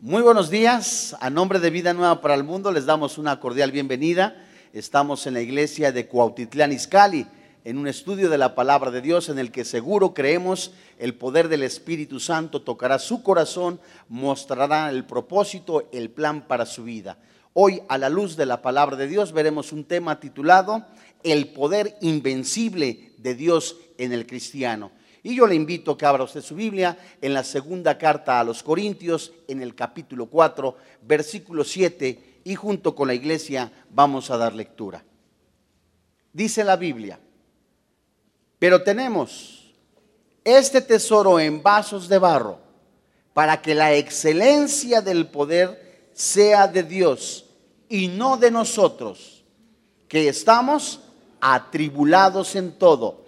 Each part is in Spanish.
Muy buenos días. A nombre de Vida Nueva para el Mundo les damos una cordial bienvenida. Estamos en la iglesia de Cuautitlán Izcalli, en un estudio de la palabra de Dios en el que seguro creemos el poder del Espíritu Santo tocará su corazón, mostrará el propósito, el plan para su vida. Hoy, a la luz de la palabra de Dios, veremos un tema titulado El poder invencible de Dios en el cristiano. Y yo le invito a que abra usted su Biblia en la segunda carta a los Corintios, en el capítulo 4, versículo 7, y junto con la iglesia vamos a dar lectura. Dice la Biblia, pero tenemos este tesoro en vasos de barro, para que la excelencia del poder sea de Dios y no de nosotros, que estamos atribulados en todo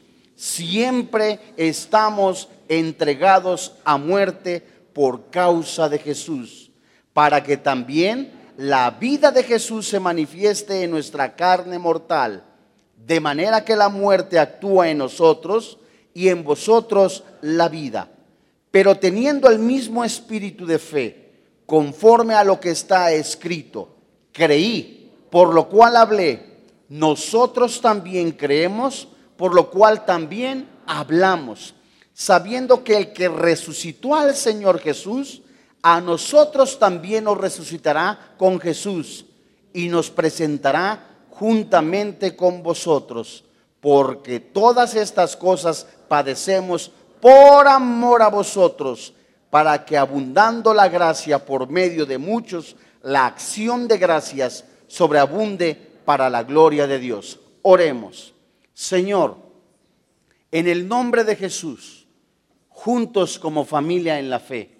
siempre estamos entregados a muerte por causa de Jesús, para que también la vida de Jesús se manifieste en nuestra carne mortal, de manera que la muerte actúa en nosotros y en vosotros la vida. Pero teniendo el mismo espíritu de fe, conforme a lo que está escrito, creí, por lo cual hablé, nosotros también creemos, por lo cual también hablamos, sabiendo que el que resucitó al Señor Jesús, a nosotros también nos resucitará con Jesús y nos presentará juntamente con vosotros, porque todas estas cosas padecemos por amor a vosotros, para que abundando la gracia por medio de muchos, la acción de gracias sobreabunde para la gloria de Dios. Oremos. Señor, en el nombre de Jesús, juntos como familia en la fe,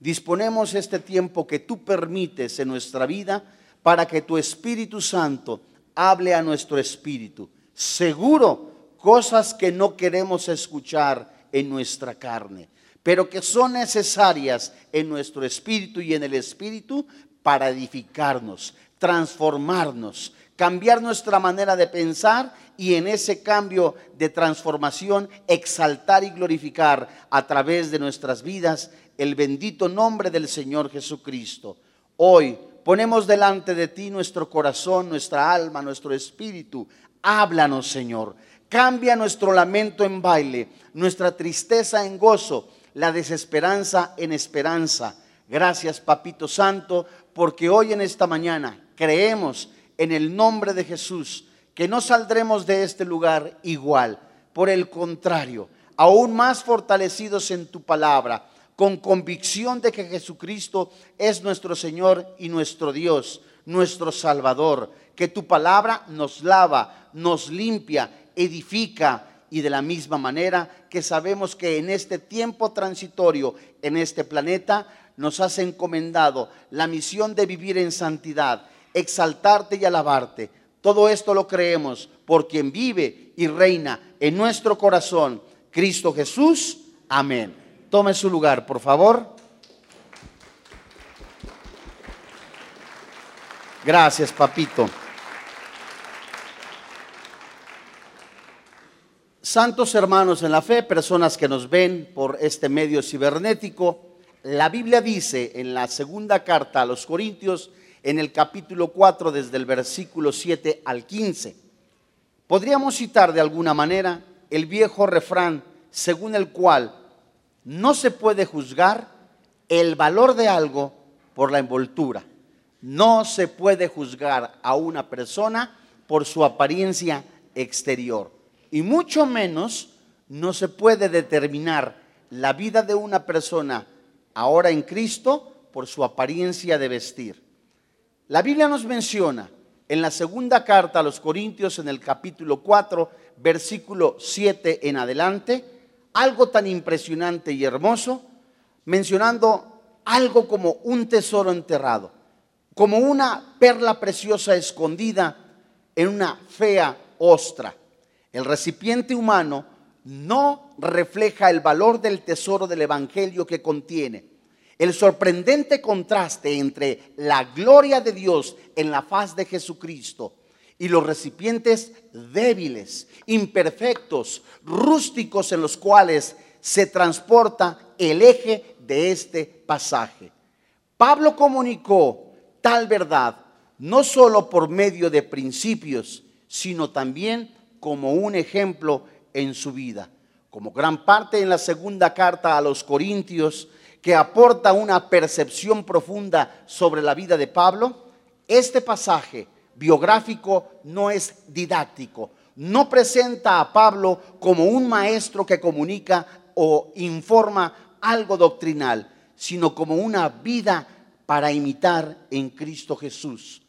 disponemos este tiempo que tú permites en nuestra vida para que tu Espíritu Santo hable a nuestro espíritu. Seguro, cosas que no queremos escuchar en nuestra carne, pero que son necesarias en nuestro espíritu y en el espíritu para edificarnos, transformarnos, cambiar nuestra manera de pensar y en ese cambio de transformación exaltar y glorificar a través de nuestras vidas el bendito nombre del Señor Jesucristo. Hoy ponemos delante de ti nuestro corazón, nuestra alma, nuestro espíritu. Háblanos, Señor. Cambia nuestro lamento en baile, nuestra tristeza en gozo, la desesperanza en esperanza. Gracias, Papito Santo, porque hoy en esta mañana creemos en el nombre de Jesús que no saldremos de este lugar igual. Por el contrario, aún más fortalecidos en tu palabra, con convicción de que Jesucristo es nuestro Señor y nuestro Dios, nuestro Salvador, que tu palabra nos lava, nos limpia, edifica y de la misma manera que sabemos que en este tiempo transitorio, en este planeta, nos has encomendado la misión de vivir en santidad exaltarte y alabarte. Todo esto lo creemos por quien vive y reina en nuestro corazón, Cristo Jesús. Amén. Tome su lugar, por favor. Gracias, papito. Santos hermanos en la fe, personas que nos ven por este medio cibernético, la Biblia dice en la segunda carta a los Corintios, en el capítulo 4 desde el versículo 7 al 15. Podríamos citar de alguna manera el viejo refrán según el cual no se puede juzgar el valor de algo por la envoltura. No se puede juzgar a una persona por su apariencia exterior. Y mucho menos no se puede determinar la vida de una persona ahora en Cristo por su apariencia de vestir. La Biblia nos menciona en la segunda carta a los Corintios, en el capítulo 4, versículo 7 en adelante, algo tan impresionante y hermoso, mencionando algo como un tesoro enterrado. como una perla preciosa escondida en una fea ostra. El recipiente humano no refleja el valor del tesoro del Evangelio que contiene. El sorprendente contraste entre la gloria de Dios en la faz de Jesucristo y los recipientes débiles, imperfectos, rústicos en los cuales se transporta el eje de este pasaje. Pablo comunicó tal verdad no solo por medio de principios, sino también como un ejemplo en su vida. Como gran parte en la segunda carta a los Corintios, que aporta una percepción profunda sobre la vida de Pablo, este pasaje biográfico no es didáctico, no presenta a Pablo como un maestro que comunica o informa algo doctrinal, sino como una vida para imitar en Cristo Jesús.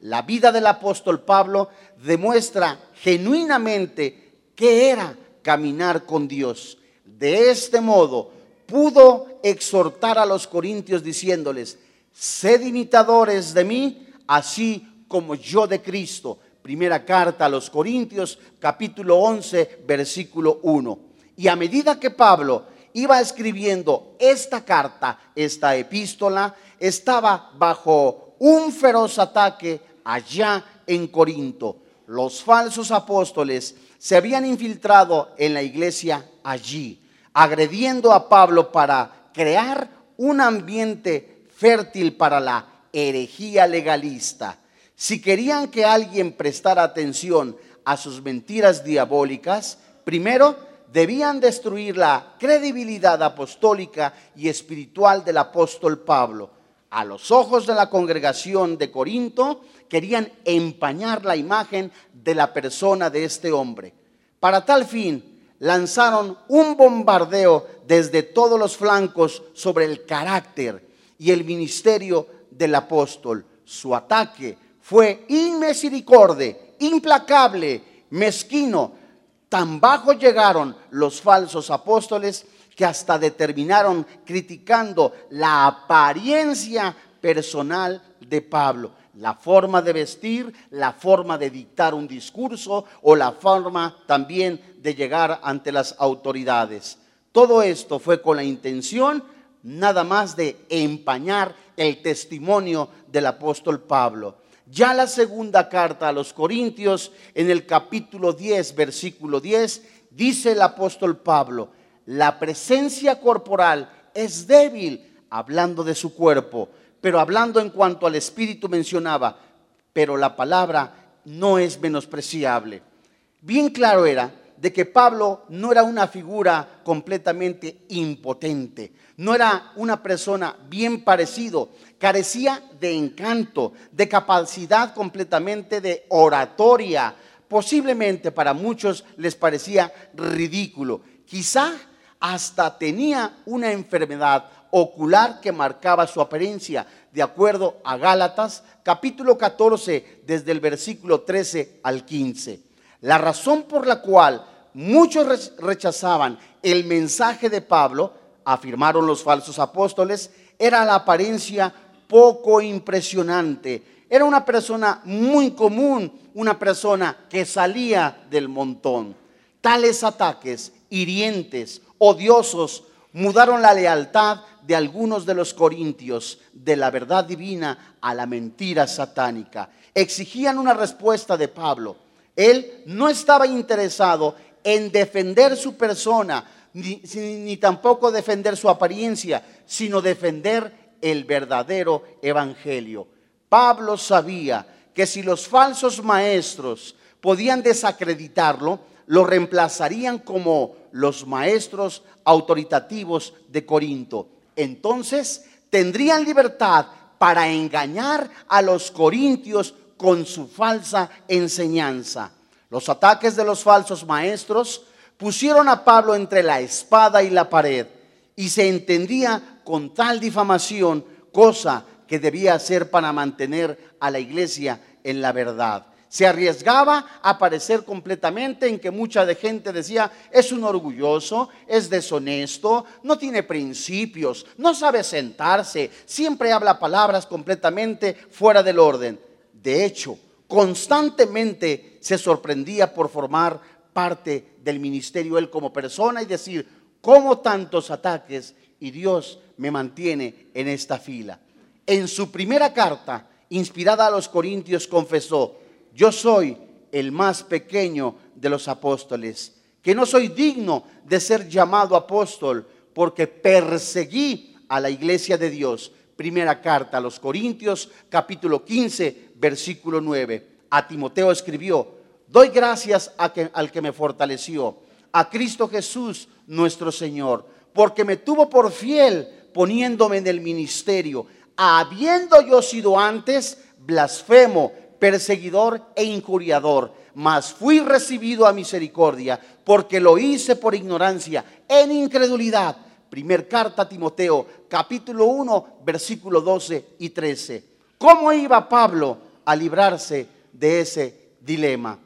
La vida del apóstol Pablo demuestra genuinamente que era caminar con Dios. De este modo pudo exhortar a los corintios diciéndoles, sed imitadores de mí, así como yo de Cristo. Primera carta a los Corintios, capítulo 11, versículo 1. Y a medida que Pablo iba escribiendo esta carta, esta epístola, estaba bajo un feroz ataque allá en Corinto. Los falsos apóstoles se habían infiltrado en la iglesia allí, agrediendo a Pablo para crear un ambiente fértil para la herejía legalista. Si querían que alguien prestara atención a sus mentiras diabólicas, primero debían destruir la credibilidad apostólica y espiritual del apóstol Pablo. A los ojos de la congregación de Corinto, querían empañar la imagen de la persona de este hombre. Para tal fin, lanzaron un bombardeo desde todos los flancos sobre el carácter y el ministerio del apóstol. Su ataque fue inmisericordia, implacable, mezquino. Tan bajo llegaron los falsos apóstoles que hasta determinaron criticando la apariencia personal de Pablo la forma de vestir, la forma de dictar un discurso o la forma también de llegar ante las autoridades. Todo esto fue con la intención nada más de empañar el testimonio del apóstol Pablo. Ya la segunda carta a los Corintios, en el capítulo 10, versículo 10, dice el apóstol Pablo, la presencia corporal es débil, hablando de su cuerpo, pero hablando en cuanto al espíritu mencionaba, pero la palabra no es menospreciable. Bien claro era de que Pablo no era una figura completamente impotente, no era una persona bien parecido, carecía de encanto, de capacidad completamente de oratoria. Posiblemente para muchos les parecía ridículo. Quizá hasta tenía una enfermedad ocular que marcaba su apariencia, de acuerdo a Gálatas capítulo 14, desde el versículo 13 al 15. La razón por la cual muchos rechazaban el mensaje de Pablo, afirmaron los falsos apóstoles, era la apariencia poco impresionante. Era una persona muy común, una persona que salía del montón. Tales ataques hirientes, odiosos, mudaron la lealtad de algunos de los corintios de la verdad divina a la mentira satánica. Exigían una respuesta de Pablo. Él no estaba interesado en defender su persona, ni, tampoco defender su apariencia, sino defender el verdadero evangelio. Pablo sabía que si los falsos maestros podían desacreditarlo, lo reemplazarían como los maestros autoritativos de Corinto. Entonces tendrían libertad para engañar a los corintios con su falsa enseñanza. Los ataques de los falsos maestros pusieron a Pablo entre la espada y la pared y se entendía con tal difamación, cosa que debía hacer para mantener a la iglesia en la verdad. Se arriesgaba a aparecer completamente en que mucha de gente decía, es un orgulloso, es deshonesto, no tiene principios, no sabe sentarse, siempre habla palabras completamente fuera del orden. De hecho, constantemente se sorprendía por formar parte del ministerio él como persona y decir, ¿cómo tantos ataques? Y Dios me mantiene en esta fila. En su primera carta, inspirada a los Corintios, confesó, yo soy el más pequeño de los apóstoles, que no soy digno de ser llamado apóstol porque perseguí a la iglesia de Dios. Primera carta a los Corintios, capítulo 15, versículo 9. A Timoteo escribió, doy gracias al que me fortaleció, a Cristo Jesús nuestro Señor, porque me tuvo por fiel poniéndome en el ministerio, habiendo yo sido antes blasfemo, perseguidor e injuriador, mas fui recibido a misericordia, porque lo hice por ignorancia, en incredulidad. Primer carta a Timoteo, capítulo 1, versículo 12 y 13. ¿Cómo iba Pablo a librarse de ese dilema?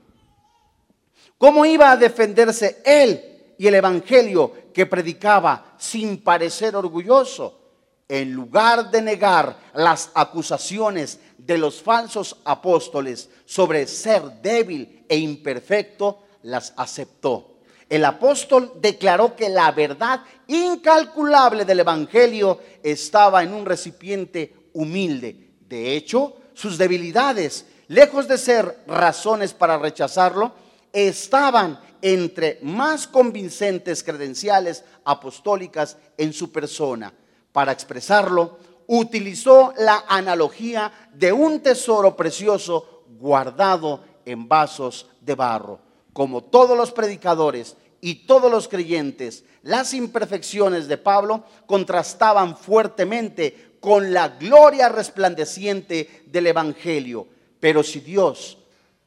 ¿Cómo iba a defenderse él y el evangelio que predicaba sin parecer orgulloso? En lugar de negar las acusaciones de los falsos apóstoles sobre ser débil e imperfecto, las aceptó. El apóstol declaró que la verdad incalculable del Evangelio estaba en un recipiente humilde. De hecho, sus debilidades, lejos de ser razones para rechazarlo, estaban entre más convincentes credenciales apostólicas en su persona. Para expresarlo, utilizó la analogía de un tesoro precioso guardado en vasos de barro. Como todos los predicadores y todos los creyentes, las imperfecciones de Pablo contrastaban fuertemente con la gloria resplandeciente del Evangelio. Pero si Dios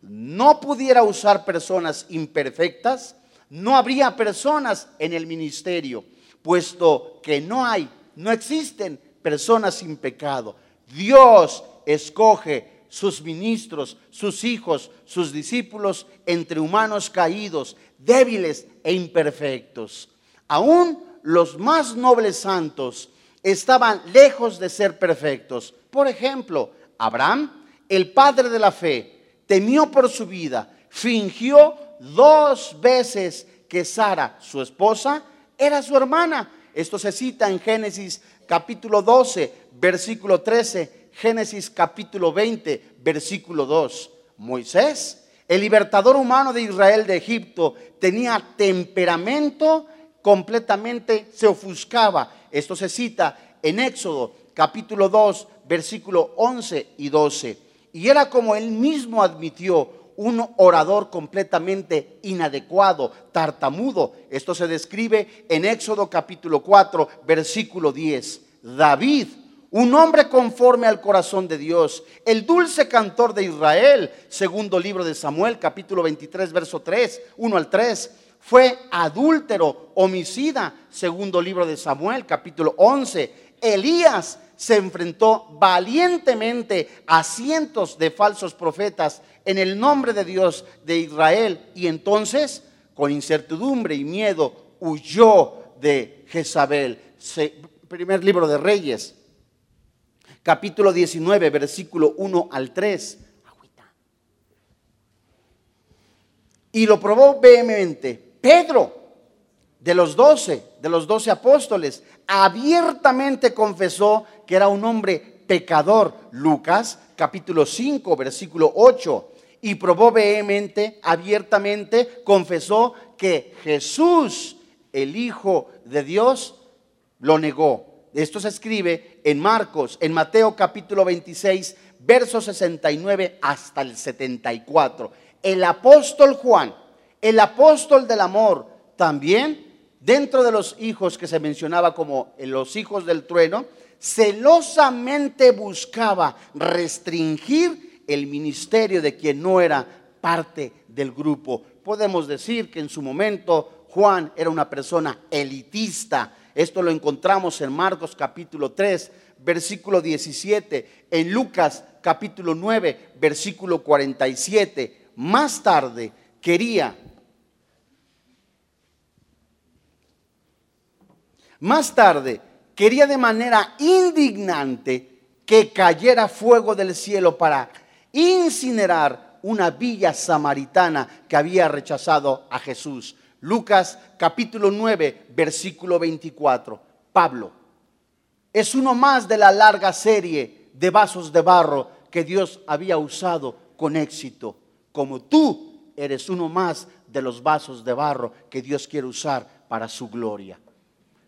no pudiera usar personas imperfectas, no habría personas en el ministerio, puesto que no hay, no existen personas sin pecado. Dios escoge sus ministros, sus hijos, sus discípulos entre humanos caídos, débiles e imperfectos. Aún los más nobles santos estaban lejos de ser perfectos. Por ejemplo, Abraham, el padre de la fe, temió por su vida, fingió dos veces que Sara, su esposa, era su hermana. Esto se cita en Génesis capítulo 12, versículo 13, Génesis capítulo 20, versículo 2. Moisés, el libertador humano de Israel de Egipto, tenía temperamento completamente, se ofuscaba. Esto se cita en Éxodo capítulo 2, versículo 11 y 12. Y era como él mismo admitió, un orador completamente inadecuado, tartamudo. Esto se describe en Éxodo capítulo 4, versículo 10. David, un hombre conforme al corazón de Dios, el dulce cantor de Israel, segundo libro de Samuel, capítulo 23, verso 3, 1 al 3, fue adúltero, homicida, segundo libro de Samuel, capítulo 11. Elías, se enfrentó valientemente a cientos de falsos profetas en el nombre de Dios de Israel y entonces, con incertidumbre y miedo, huyó de Jezabel. Primer libro de Reyes, capítulo 19, versículo 1 al 3. Y lo probó vehemente. Pedro, de los doce, de los doce apóstoles, abiertamente confesó que era un hombre pecador. Lucas capítulo 5, versículo 8. Y probó vehemente, abiertamente, confesó que Jesús, el Hijo de Dios, lo negó. Esto se escribe en Marcos, en Mateo capítulo 26, verso 69 hasta el 74. El apóstol Juan, el apóstol del amor, también dentro de los hijos que se mencionaba como los hijos del trueno, celosamente buscaba restringir el ministerio de quien no era parte del grupo. Podemos decir que en su momento Juan era una persona elitista. Esto lo encontramos en Marcos capítulo 3, versículo 17, en Lucas capítulo 9, versículo 47. Más tarde quería, más tarde quería de manera indignante que cayera fuego del cielo para incinerar una villa samaritana que había rechazado a Jesús. Lucas capítulo 9, versículo 24. Pablo es uno más de la larga serie de vasos de barro que Dios había usado con éxito, como tú eres uno más de los vasos de barro que Dios quiere usar para su gloria.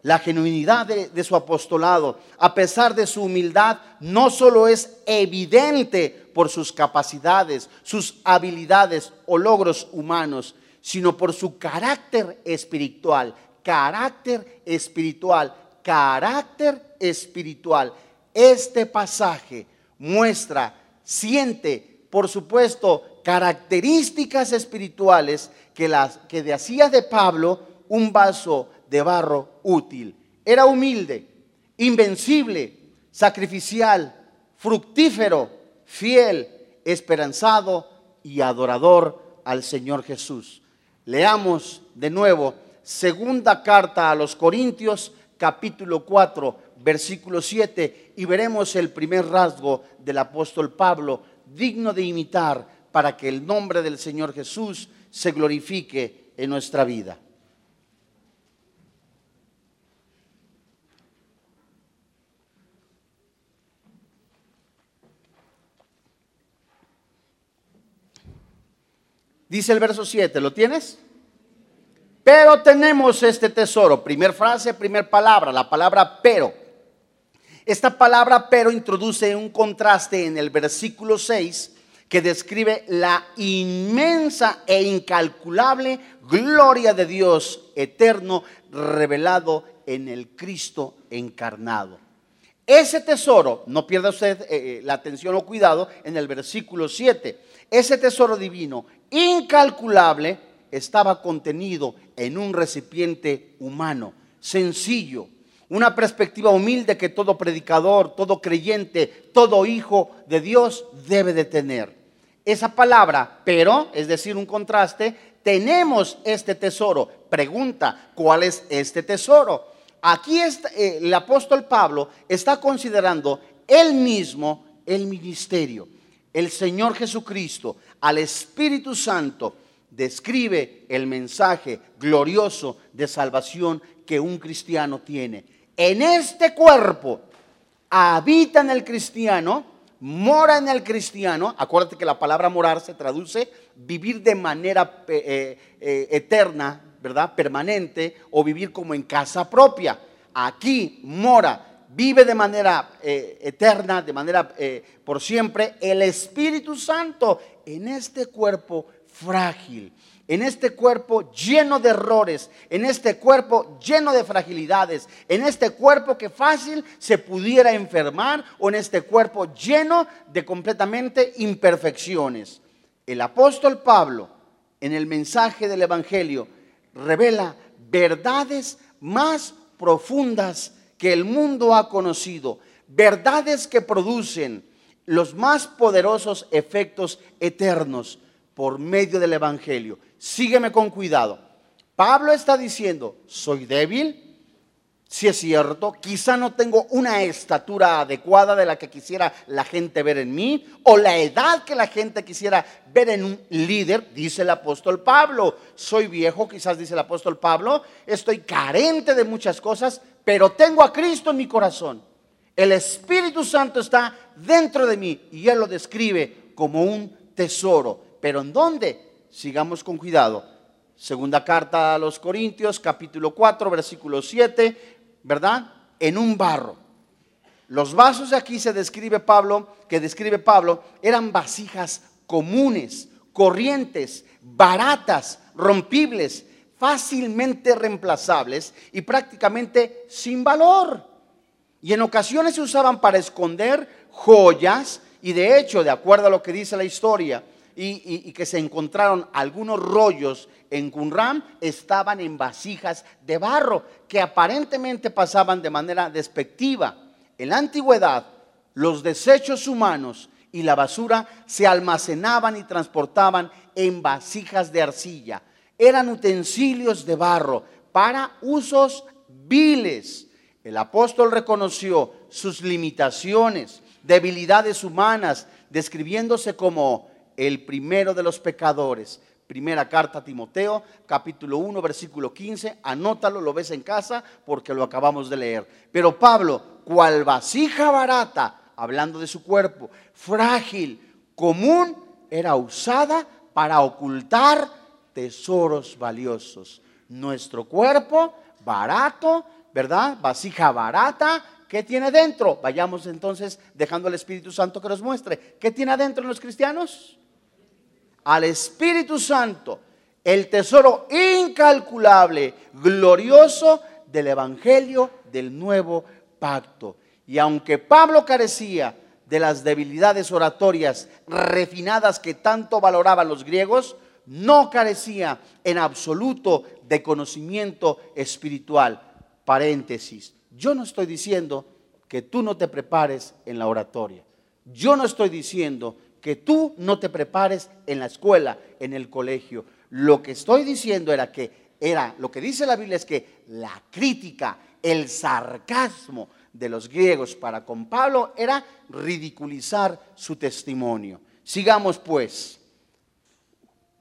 La genuinidad de, su apostolado, a pesar de su humildad, no solo es evidente por sus capacidades, sus habilidades o logros humanos, sino por su carácter espiritual, carácter espiritual, carácter espiritual. Este pasaje muestra, siente, por supuesto, características espirituales que, las, que hacía de Pablo un vaso de barro útil. Era humilde, invencible, sacrificial, fructífero, fiel, esperanzado y adorador al Señor Jesús. Leamos de nuevo segunda carta a los Corintios, capítulo 4, versículo 7, y veremos el primer rasgo del apóstol Pablo, digno de imitar para que el nombre del Señor Jesús se glorifique en nuestra vida. Dice el verso 7, ¿lo tienes? Pero tenemos este tesoro. Primer frase, primer palabra, la palabra pero. Esta palabra pero introduce un contraste en el versículo 6 que describe la inmensa e incalculable gloria de Dios eterno revelado en el Cristo encarnado. Ese tesoro, no pierda usted eh, eh, la atención o cuidado en el versículo 7, ese tesoro divino incalculable estaba contenido en un recipiente humano, sencillo, una perspectiva humilde que todo predicador, todo creyente, todo hijo de Dios debe de tener. Esa palabra, pero, es decir, un contraste, tenemos este tesoro. Pregunta, ¿cuál es este tesoro? Aquí está, eh, el apóstol Pablo está considerando él mismo el ministerio. El Señor Jesucristo al Espíritu Santo describe el mensaje glorioso de salvación que un cristiano tiene. En este cuerpo habita en el cristiano, mora en el cristiano. Acuérdate que la palabra morar se traduce vivir de manera eh, eh, eterna, ¿verdad? Permanente o vivir como en casa propia. Aquí mora, vive de manera eh, eterna, de manera por siempre, el Espíritu Santo en este cuerpo frágil, en este cuerpo lleno de errores, en este cuerpo lleno de fragilidades, en este cuerpo que fácil se pudiera enfermar o en este cuerpo lleno de completamente imperfecciones. El apóstol Pablo en el mensaje del Evangelio revela verdades más profundas que el mundo ha conocido, verdades que producen los más poderosos efectos eternos por medio del Evangelio. Sígueme con cuidado. Pablo está diciendo, soy débil, si es cierto, quizá no tengo una estatura adecuada de la que quisiera la gente ver en mí, o la edad que la gente quisiera ver en un líder, dice el apóstol Pablo. Soy viejo, quizás dice el apóstol Pablo, estoy carente de muchas cosas, pero tengo a Cristo en mi corazón. El Espíritu Santo está dentro de mí y Él lo describe como un tesoro. ¿Pero en dónde? Sigamos con cuidado. Segunda carta a los Corintios, capítulo 4, versículo 7, ¿verdad? En un barro. Los vasos de aquí se describe Pablo, que describe Pablo, eran vasijas comunes, corrientes, baratas, rompibles, fácilmente reemplazables y prácticamente sin valor y en ocasiones se usaban para esconder joyas y de hecho, de acuerdo a lo que dice la historia, y, que se encontraron algunos rollos en Qumran, estaban en vasijas de barro que aparentemente pasaban de manera despectiva. En la antigüedad, los desechos humanos y la basura se almacenaban y transportaban en vasijas de arcilla. Eran utensilios de barro para usos viles. El apóstol reconoció sus limitaciones, debilidades humanas, describiéndose como el primero de los pecadores. Primera carta a Timoteo, capítulo 1, versículo 15. Anótalo, lo ves en casa porque lo acabamos de leer. Pero Pablo, cual vasija barata, hablando de su cuerpo, frágil, común, era usada para ocultar tesoros valiosos. Nuestro cuerpo, barato, ¿verdad? Vasija barata, ¿qué tiene dentro? Vayamos entonces dejando al Espíritu Santo que nos muestre. ¿Qué tiene adentro en los cristianos? al Espíritu Santo el tesoro incalculable, glorioso del Evangelio del nuevo pacto. Y aunque Pablo carecía de las debilidades oratorias refinadas que tanto valoraban los griegos, no carecía en absoluto de conocimiento espiritual. Paréntesis. Yo no estoy diciendo que tú no te prepares en la oratoria. Yo no estoy diciendo que tú no te prepares en la escuela, en el colegio. Lo que estoy diciendo era que era lo que dice la Biblia es que la crítica, el sarcasmo de los griegos para con Pablo era ridiculizar su testimonio. Sigamos pues.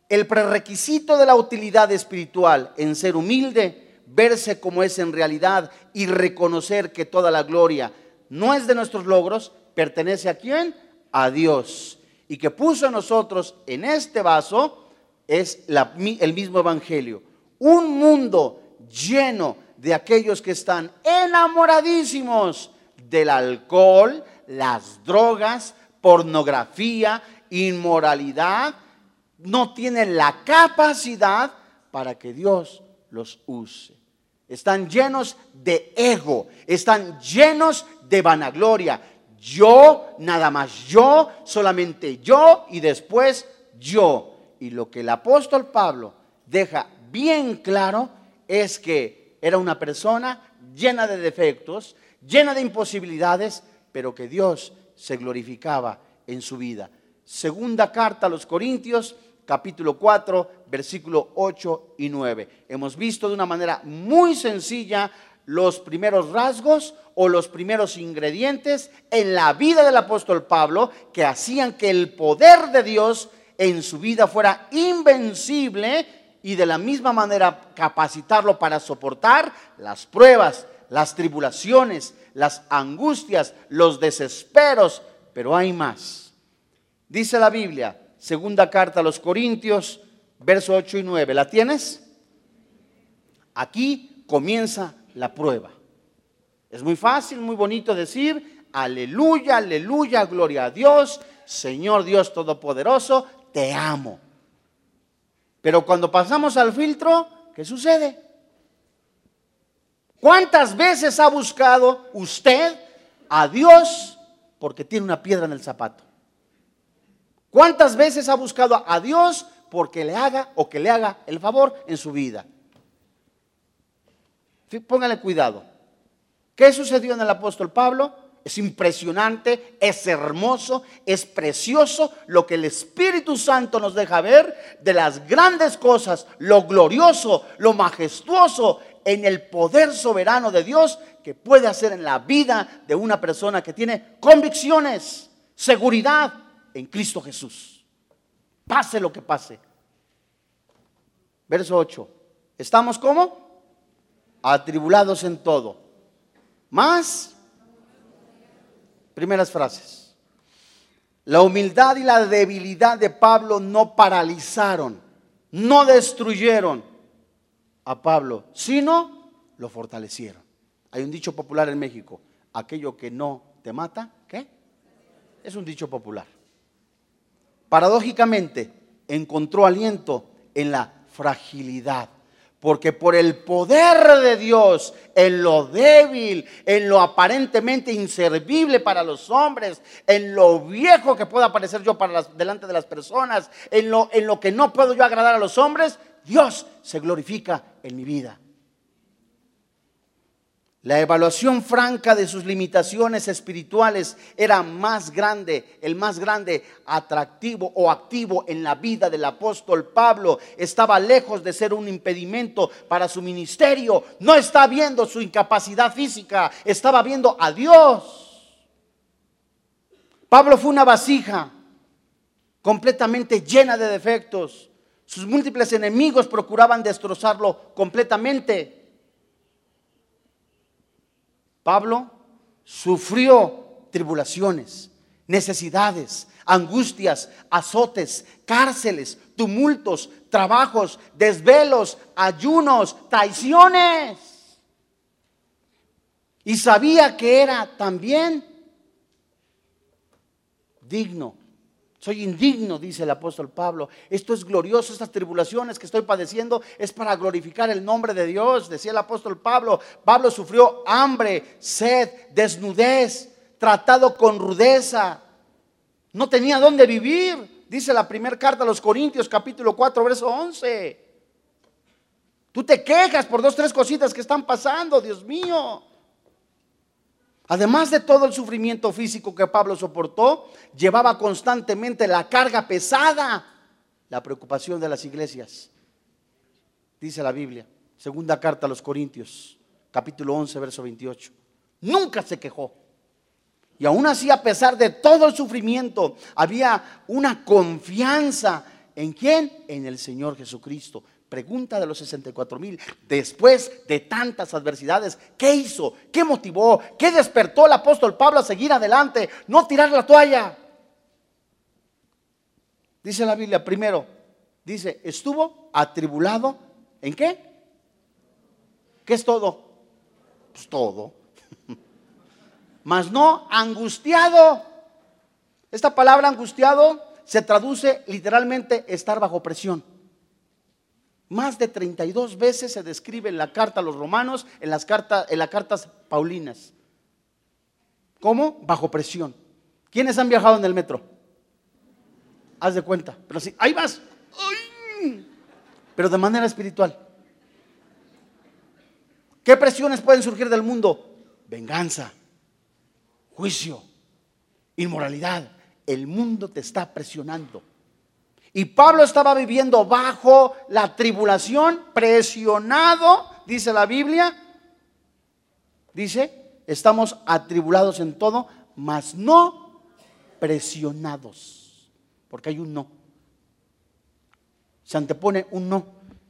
El prerequisito de la utilidad espiritual en ser humilde, verse como es en realidad y reconocer que toda la gloria no es de nuestros logros, pertenece a quién? A Dios y que puso a nosotros en este vaso es el mismo evangelio. Un mundo lleno de aquellos que están enamoradísimos del alcohol, las drogas, pornografía, inmoralidad, no tienen la capacidad para que Dios los use. Están llenos de ego, están llenos de vanagloria, yo, nada más yo, solamente yo y después yo. Y lo que el apóstol Pablo deja bien claro es que era una persona llena de defectos, llena de imposibilidades, pero que Dios se glorificaba en su vida. Segunda carta a los Corintios, capítulo 4, versículo 8 y 9. Hemos visto de una manera muy sencilla los primeros rasgos o los primeros ingredientes en la vida del apóstol Pablo que hacían que el poder de Dios en su vida fuera invencible y de la misma manera capacitarlo para soportar las pruebas, las tribulaciones, las angustias, los desesperos. Pero hay más. Dice la Biblia, segunda carta a los Corintios, verso 8 y 9. ¿La tienes? Aquí comienza la prueba. Es muy fácil, muy bonito decir, aleluya, aleluya, gloria a Dios, Señor Dios Todopoderoso, te amo. Pero cuando pasamos al filtro, ¿qué sucede? ¿Cuántas veces ha buscado usted a Dios porque tiene una piedra en el zapato? ¿Cuántas veces ha buscado a Dios porque le haga o que le haga el favor en su vida? Póngale cuidado. ¿Qué sucedió en el apóstol Pablo? Es impresionante, es hermoso, es precioso lo que el Espíritu Santo nos deja ver de las grandes cosas, lo glorioso, lo majestuoso en el poder soberano de Dios que puede hacer en la vida de una persona que tiene convicciones, seguridad en Cristo Jesús. Pase lo que pase. Verso 8. ¿Estamos como? atribulados en todo. Más, primeras frases. La humildad y la debilidad de Pablo no paralizaron, no destruyeron a Pablo, sino lo fortalecieron. Hay un dicho popular en México, aquello que no te mata, ¿qué? Es un dicho popular. Paradójicamente, encontró aliento en la fragilidad porque por el poder de Dios, en lo débil, en lo aparentemente inservible para los hombres, en lo viejo que pueda parecer yo para delante de las personas, en lo, en lo que no puedo yo agradar a los hombres, Dios se glorifica en mi vida. La evaluación franca de sus limitaciones espirituales era más grande, el más grande atractivo o activo en la vida del apóstol Pablo. Estaba lejos de ser un impedimento para su ministerio. No está viendo su incapacidad física, estaba viendo a Dios. Pablo fue una vasija completamente llena de defectos. Sus múltiples enemigos procuraban destrozarlo completamente. Pablo sufrió tribulaciones, necesidades, angustias, azotes, cárceles, tumultos, trabajos, desvelos, ayunos, traiciones. Y sabía que era también digno soy indigno, dice el apóstol Pablo. Esto es glorioso, estas tribulaciones que estoy padeciendo es para glorificar el nombre de Dios, decía el apóstol Pablo. Pablo sufrió hambre, sed, desnudez, tratado con rudeza. No tenía dónde vivir, dice la primera carta a los Corintios capítulo 4, verso 11. Tú te quejas por dos, tres cositas que están pasando, Dios mío. Además de todo el sufrimiento físico que Pablo soportó, llevaba constantemente la carga pesada, la preocupación de las iglesias. Dice la Biblia, segunda carta a los Corintios, capítulo 11, verso 28. Nunca se quejó. Y aún así, a pesar de todo el sufrimiento, había una confianza en quién? En el Señor Jesucristo. Pregunta de los 64 mil. Después de tantas adversidades, ¿qué hizo? ¿Qué motivó? ¿Qué despertó el apóstol Pablo a seguir adelante? No tirar la toalla. Dice la Biblia, primero, dice, estuvo atribulado. ¿En qué? ¿Qué es todo? Pues todo. Mas no angustiado. Esta palabra angustiado se traduce literalmente estar bajo presión. Más de 32 veces se describe en la carta a los romanos, en las, cartas, en las cartas paulinas. ¿Cómo? Bajo presión. ¿Quiénes han viajado en el metro? Haz de cuenta. Pero sí, ahí vas. Pero de manera espiritual. ¿Qué presiones pueden surgir del mundo? Venganza, juicio, inmoralidad. El mundo te está presionando. Y Pablo estaba viviendo bajo la tribulación, presionado, dice la Biblia. Dice, estamos atribulados en todo, mas no presionados. Porque hay un no. Se antepone un no.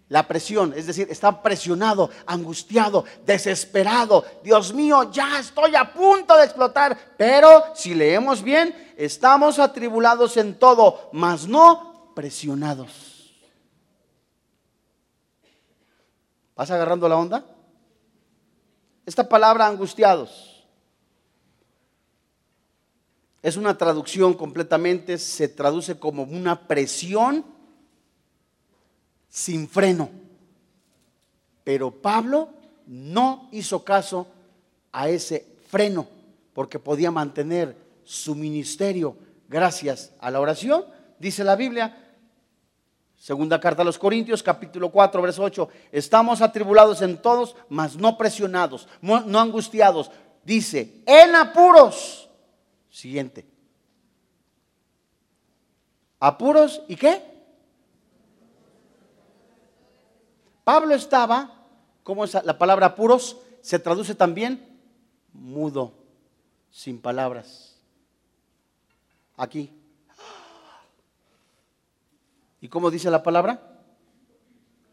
La presión, es decir, está presionado, angustiado, desesperado. Dios mío, ya estoy a punto de explotar. Pero si leemos bien, estamos atribulados en todo, mas no presionados. ¿Vas agarrando la onda? Esta palabra angustiados es una traducción completamente, se traduce como una presión sin freno. Pero Pablo no hizo caso a ese freno porque podía mantener su ministerio gracias a la oración, dice la Biblia, Segunda carta a los Corintios, capítulo 4, verso 8. Estamos atribulados en todos, mas no presionados, no angustiados. Dice, en apuros. Siguiente. Apuros y qué? Pablo estaba, ¿cómo es la palabra apuros? Se traduce también mudo, sin palabras. Aquí. ¿Y cómo dice la palabra?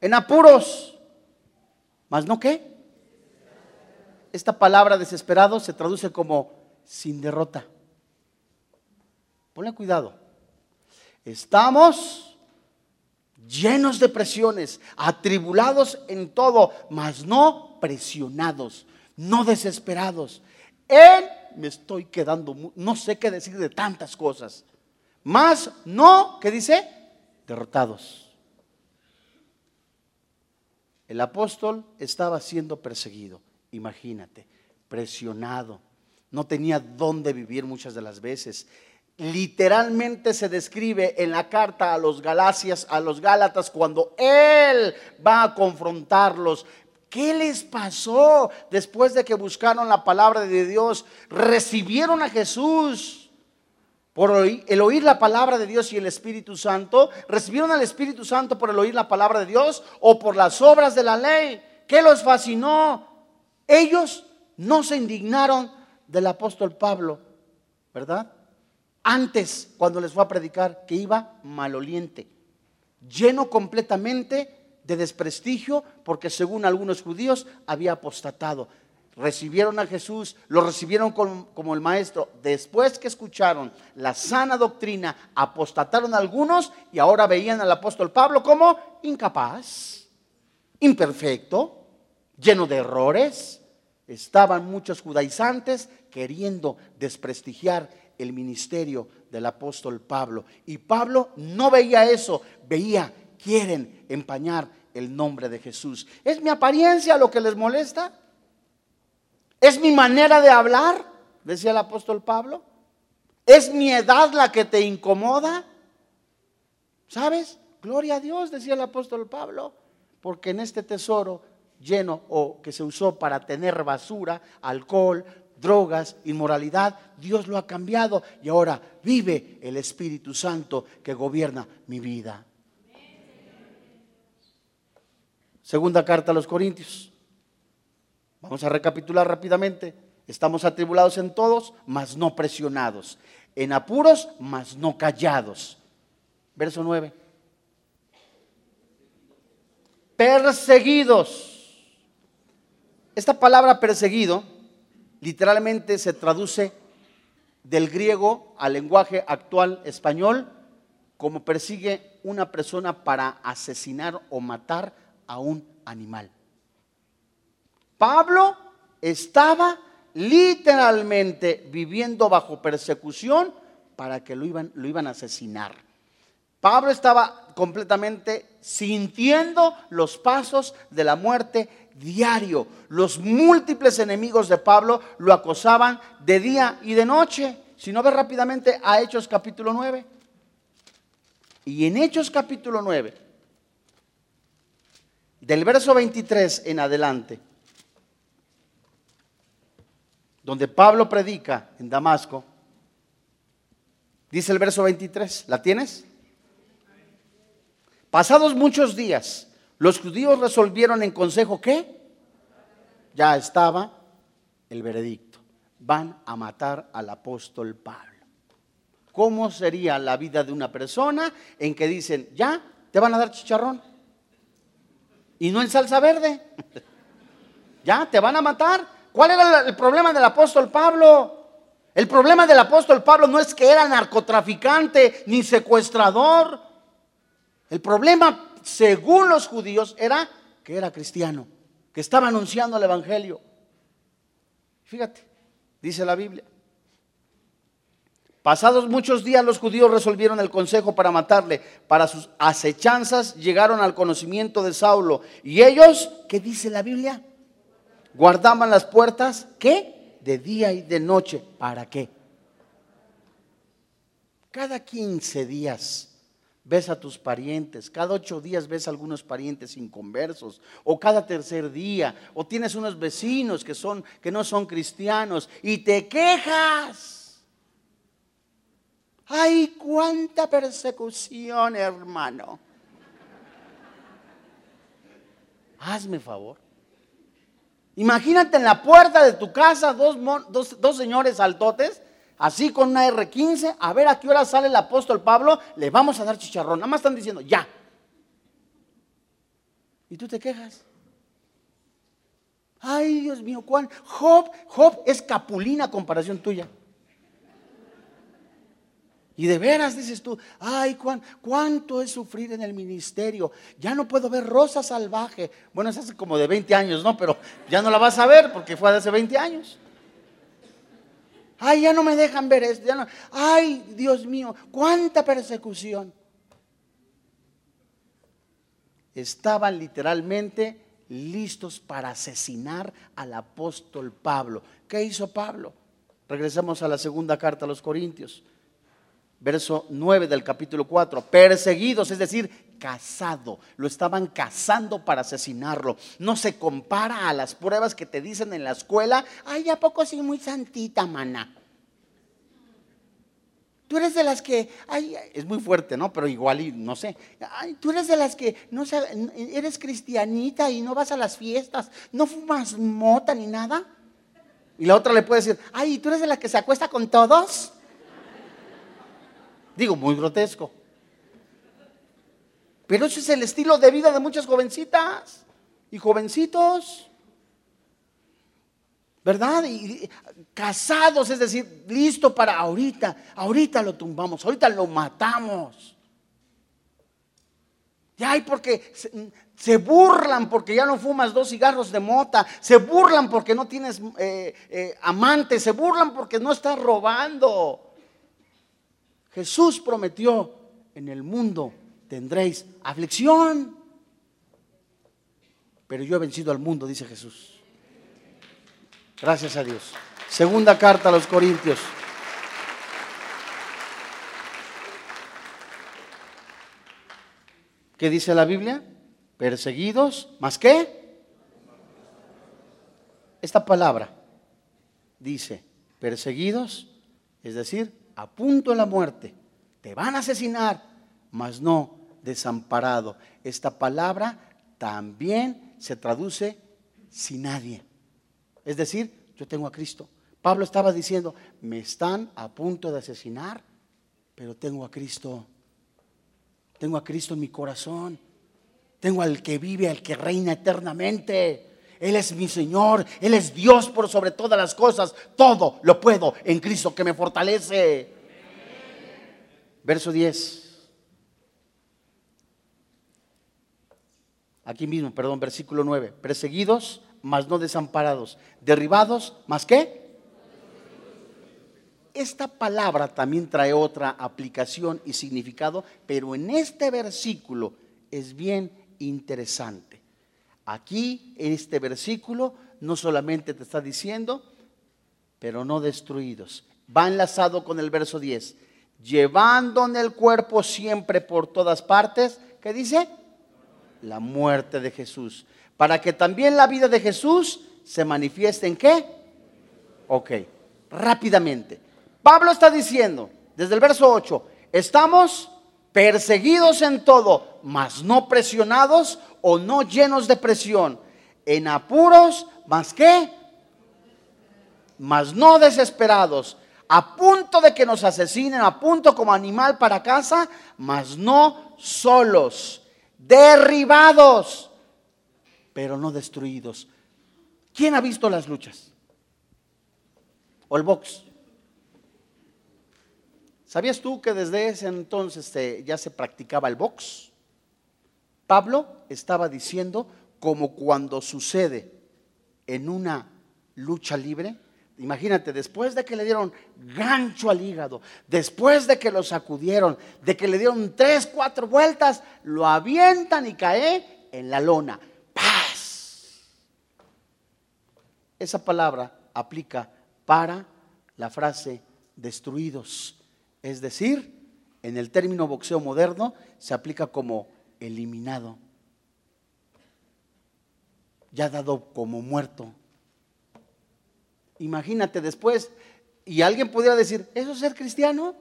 En apuros. ¿Más no qué? Esta palabra desesperado se traduce como sin derrota. Ponle cuidado. Estamos llenos de presiones, atribulados en todo, mas no presionados, no desesperados. En me estoy quedando, no sé qué decir de tantas cosas. Más no, ¿qué dice? Derrotados. El apóstol estaba siendo perseguido, imagínate, presionado, no tenía dónde vivir muchas de las veces. Literalmente se describe en la carta a los Galacias, a los Gálatas, cuando él va a confrontarlos, ¿Qué les pasó después de que buscaron la palabra de Dios? Recibieron a Jesús por el oír la palabra de Dios y el Espíritu Santo. ¿Recibieron al Espíritu Santo por el oír la palabra de Dios o por las obras de la ley? ¿Qué los fascinó? Ellos no se indignaron del apóstol Pablo, ¿verdad? Antes, cuando les fue a predicar, que iba maloliente, lleno completamente de desprestigio, porque según algunos judíos había apostatado. Recibieron a Jesús, lo recibieron como, el maestro. Después que escucharon la sana doctrina, apostataron algunos y ahora veían al apóstol Pablo como incapaz, imperfecto, lleno de errores. Estaban muchos judaizantes queriendo desprestigiar el ministerio del apóstol Pablo. Y Pablo no veía eso, veía, quieren empañar el nombre de Jesús. ¿Es mi apariencia lo que les molesta? ¿Es mi manera de hablar? Decía el apóstol Pablo. ¿Es mi edad la que te incomoda? ¿Sabes? Gloria a Dios, decía el apóstol Pablo, porque en este tesoro lleno o que se usó para tener basura, alcohol, drogas, inmoralidad, Dios lo ha cambiado y ahora vive el Espíritu Santo que gobierna mi vida. Segunda carta a los Corintios. Vamos a recapitular rápidamente. Estamos atribulados en todos, mas no presionados. En apuros, mas no callados. Verso 9. Perseguidos. Esta palabra perseguido literalmente se traduce del griego al lenguaje actual español como persigue una persona para asesinar o matar a un animal. Pablo estaba literalmente viviendo bajo persecución para que lo iban, lo iban a asesinar. Pablo estaba completamente sintiendo los pasos de la muerte diario. Los múltiples enemigos de Pablo lo acosaban de día y de noche. Si no ve rápidamente a Hechos capítulo 9. Y en Hechos capítulo 9, del verso 23 en adelante, donde Pablo predica en Damasco, dice el verso 23, ¿la tienes? Pasados muchos días, los judíos resolvieron en consejo que ya estaba el veredicto. Van a matar al apóstol Pablo. ¿Cómo sería la vida de una persona en que dicen, ya, te van a dar chicharrón? Y no en salsa verde. ya, te van a matar. ¿Cuál era el problema del apóstol Pablo? El problema del apóstol Pablo no es que era narcotraficante ni secuestrador. El problema según los judíos, era que era cristiano, que estaba anunciando el Evangelio. Fíjate, dice la Biblia. Pasados muchos días los judíos resolvieron el consejo para matarle. Para sus acechanzas llegaron al conocimiento de Saulo. Y ellos, ¿qué dice la Biblia? Guardaban las puertas, ¿qué? De día y de noche. ¿Para qué? Cada 15 días ves a tus parientes, cada ocho días ves a algunos parientes inconversos, o cada tercer día, o tienes unos vecinos que, son, que no son cristianos y te quejas. Ay, cuánta persecución, hermano. Hazme favor. Imagínate en la puerta de tu casa dos, dos, dos señores altotes así con una R15, a ver a qué hora sale el apóstol Pablo, le vamos a dar chicharrón. Nada más están diciendo, ya. Y tú te quejas. Ay, Dios mío, Juan, Job, Job es capulina comparación tuya. Y de veras dices tú, ay Juan, cuánto es sufrir en el ministerio. Ya no puedo ver Rosa Salvaje. Bueno, es hace como de 20 años, ¿no? Pero ya no la vas a ver porque fue de hace 20 años. Ay, ya no me dejan ver esto. Ay, Dios mío, cuánta persecución. Estaban literalmente listos para asesinar al apóstol Pablo. ¿Qué hizo Pablo? Regresamos a la segunda carta a los Corintios. Verso 9 del capítulo 4, perseguidos, es decir, casado, lo estaban cazando para asesinarlo. No se compara a las pruebas que te dicen en la escuela, ay, ¿a poco sí muy santita, mana? Tú eres de las que, ay, es muy fuerte, ¿no? Pero igual, y no sé. Ay, tú eres de las que no eres cristianita y no vas a las fiestas, no fumas mota ni nada. Y la otra le puede decir, ay, tú eres de las que se acuesta con todos. Digo, muy grotesco. Pero ese es el estilo de vida de muchas jovencitas y jovencitos. ¿Verdad? Y, casados, es decir, listo para ahorita, ahorita lo tumbamos, ahorita lo matamos. Ya hay porque se, burlan porque ya no fumas dos cigarros de mota, se burlan porque no tienes eh, eh, amante, se burlan porque no estás robando. Jesús prometió, en el mundo tendréis aflicción, pero yo he vencido al mundo, dice Jesús. Gracias a Dios. Segunda carta a los Corintios. ¿Qué dice la Biblia? Perseguidos, ¿más qué? Esta palabra dice, perseguidos, es decir, a punto de la muerte, te van a asesinar, mas no desamparado. Esta palabra también se traduce sin nadie. Es decir, yo tengo a Cristo. Pablo estaba diciendo, me están a punto de asesinar, pero tengo a Cristo. Tengo a Cristo en mi corazón. Tengo al que vive, al que reina eternamente. Él es mi Señor. Él es Dios por sobre todas las cosas. Todo lo puedo en Cristo que me fortalece. Verso 10. Aquí mismo, perdón, versículo 9. Perseguidos mas no desamparados, derribados, más qué. Esta palabra también trae otra aplicación y significado, pero en este versículo es bien interesante. Aquí, en este versículo, no solamente te está diciendo, pero no destruidos. Va enlazado con el verso 10. Llevando en el cuerpo siempre por todas partes, ¿qué dice? La muerte de Jesús para que también la vida de Jesús se manifieste en qué? Ok, rápidamente. Pablo está diciendo, desde el verso 8, estamos perseguidos en todo, mas no presionados o no llenos de presión, en apuros, más qué? Mas no desesperados, a punto de que nos asesinen, a punto como animal para casa, mas no solos, derribados pero no destruidos. ¿Quién ha visto las luchas? ¿O el box? ¿Sabías tú que desde ese entonces ya se practicaba el box? Pablo estaba diciendo como cuando sucede en una lucha libre. Imagínate, después de que le dieron gancho al hígado, después de que lo sacudieron, de que le dieron tres, cuatro vueltas, lo avientan y cae en la lona. Esa palabra aplica para la frase destruidos. Es decir, en el término boxeo moderno se aplica como eliminado, ya dado como muerto. Imagínate después, y alguien pudiera decir, ¿eso es ser cristiano?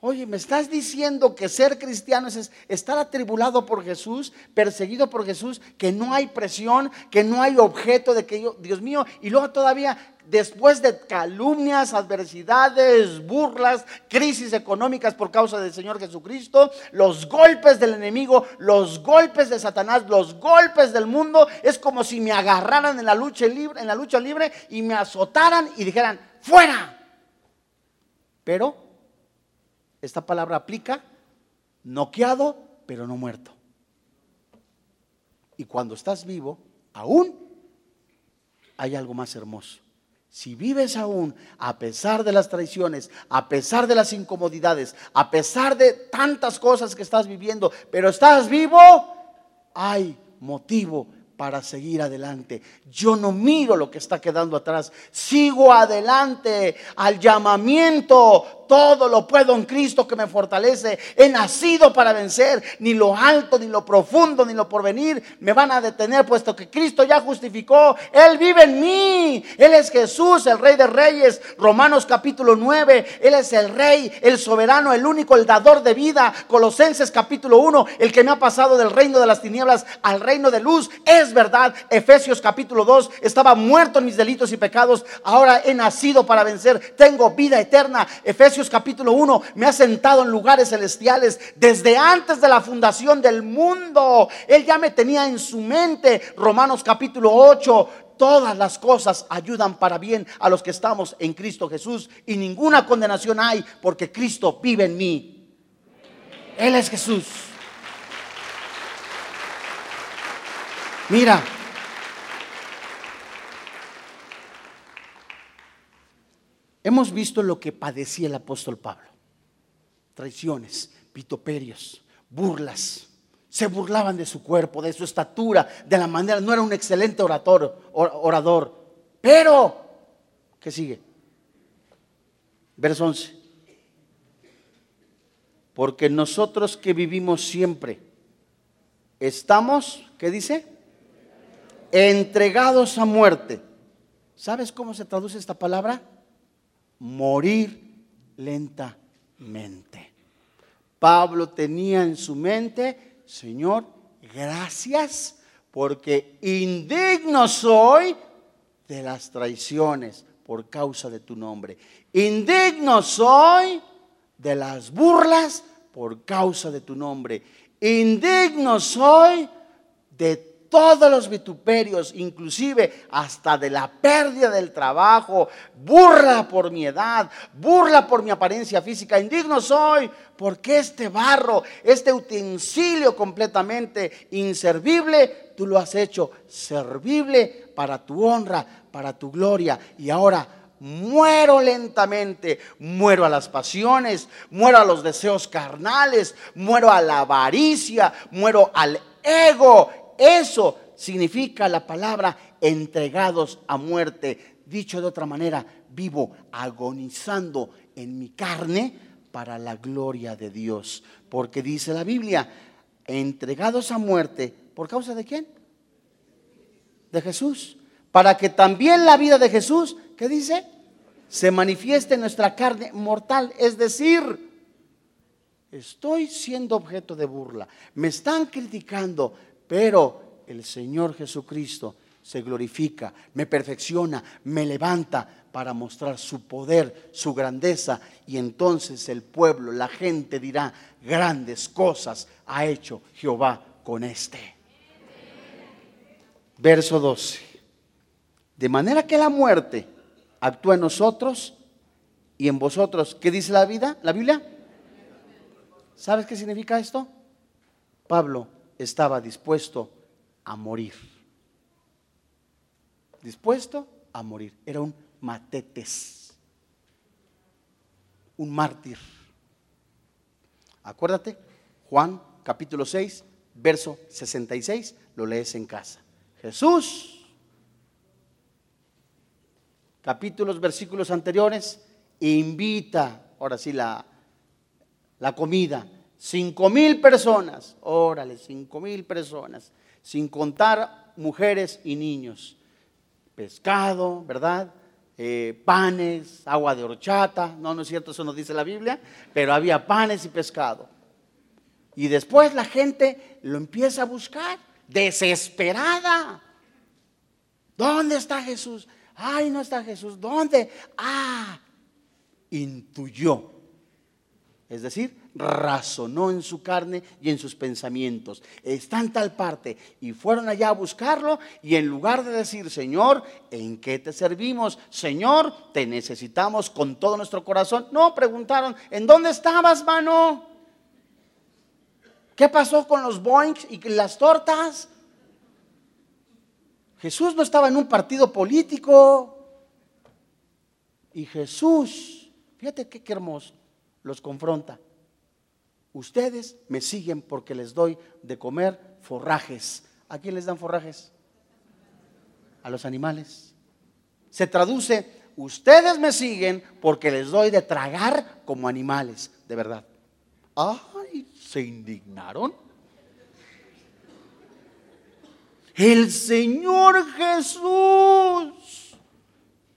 Oye, ¿me estás diciendo que ser cristiano es estar atribulado por Jesús, perseguido por Jesús, que no hay presión, que no hay objeto de que yo, Dios mío, y luego todavía después de calumnias, adversidades, burlas, crisis económicas por causa del Señor Jesucristo, los golpes del enemigo, los golpes de Satanás, los golpes del mundo, es como si me agarraran en la lucha libre, en la lucha libre y me azotaran y dijeran, "Fuera." Pero esta palabra aplica noqueado, pero no muerto. Y cuando estás vivo, aún hay algo más hermoso. Si vives aún, a pesar de las traiciones, a pesar de las incomodidades, a pesar de tantas cosas que estás viviendo, pero estás vivo, hay motivo para seguir adelante. Yo no miro lo que está quedando atrás, sigo adelante al llamamiento todo lo puedo en Cristo que me fortalece. He nacido para vencer. Ni lo alto, ni lo profundo, ni lo porvenir me van a detener, puesto que Cristo ya justificó. Él vive en mí. Él es Jesús, el Rey de Reyes. Romanos capítulo 9. Él es el Rey, el soberano, el único, el dador de vida. Colosenses capítulo 1. El que me ha pasado del reino de las tinieblas al reino de luz. Es verdad. Efesios capítulo 2. Estaba muerto en mis delitos y pecados. Ahora he nacido para vencer. Tengo vida eterna. Efesios capítulo 1 me ha sentado en lugares celestiales desde antes de la fundación del mundo. Él ya me tenía en su mente. Romanos capítulo 8. Todas las cosas ayudan para bien a los que estamos en Cristo Jesús y ninguna condenación hay porque Cristo vive en mí. Él es Jesús. Mira, Hemos visto lo que padecía el apóstol Pablo. Traiciones, vituperios, burlas. Se burlaban de su cuerpo, de su estatura, de la manera. No era un excelente orator, orador. Pero, ¿qué sigue? Verso 11. Porque nosotros que vivimos siempre, estamos, ¿qué dice? Entregados a muerte. ¿Sabes cómo se traduce esta palabra? Morir lentamente. Pablo tenía en su mente, Señor, gracias porque indigno soy de las traiciones por causa de tu nombre. Indigno soy de las burlas por causa de tu nombre. Indigno soy de todos los vituperios, inclusive hasta de la pérdida del trabajo, burla por mi edad, burla por mi apariencia física, indigno soy, porque este barro, este utensilio completamente inservible, tú lo has hecho servible para tu honra, para tu gloria, y ahora muero lentamente, muero a las pasiones, muero a los deseos carnales, muero a la avaricia, muero al ego eso significa la palabra entregados a muerte. Dicho de otra manera, vivo agonizando en mi carne para la gloria de Dios. Porque dice la Biblia, entregados a muerte, ¿por causa de quién? De Jesús. Para que también la vida de Jesús, ¿qué dice? Se manifieste en nuestra carne mortal. Es decir, estoy siendo objeto de burla. Me están criticando, pero el Señor Jesucristo se glorifica, me perfecciona, me levanta para mostrar su poder, su grandeza. Y entonces el pueblo, la gente dirá, grandes cosas ha hecho Jehová con este. Verso 12. De manera que la muerte actúa en nosotros y en vosotros. ¿Qué dice la vida? ¿La Biblia? ¿Sabes qué significa esto? Pablo estaba dispuesto a morir. Dispuesto a morir. Era un matetes, un mártir. Acuérdate, Juan capítulo 6, verso 66, lo lees en casa. Jesús, capítulos, versículos anteriores, invita, ahora sí, la, la comida Cinco mil personas, órale, cinco mil personas, sin contar mujeres y niños. Pescado, ¿verdad? Eh, panes, agua de horchata, no, no es cierto, eso nos dice la Biblia, pero había panes y pescado. Y después la gente lo empieza a buscar, desesperada. ¿Dónde está Jesús? Ay, no está Jesús. ¿Dónde? Ah, intuyó. Es decir, razonó en su carne y en sus pensamientos. Está en tal parte y fueron allá a buscarlo y en lugar de decir, Señor, ¿en qué te servimos? Señor, te necesitamos con todo nuestro corazón. No, preguntaron, ¿en dónde estabas, mano? ¿Qué pasó con los boings y las tortas? Jesús no estaba en un partido político. Y Jesús, fíjate qué, qué hermoso, los confronta. Ustedes me siguen porque les doy de comer forrajes. ¿A quién les dan forrajes? A los animales. Se traduce ustedes me siguen porque les doy de tragar como animales, de verdad. Ay, se indignaron. El Señor Jesús.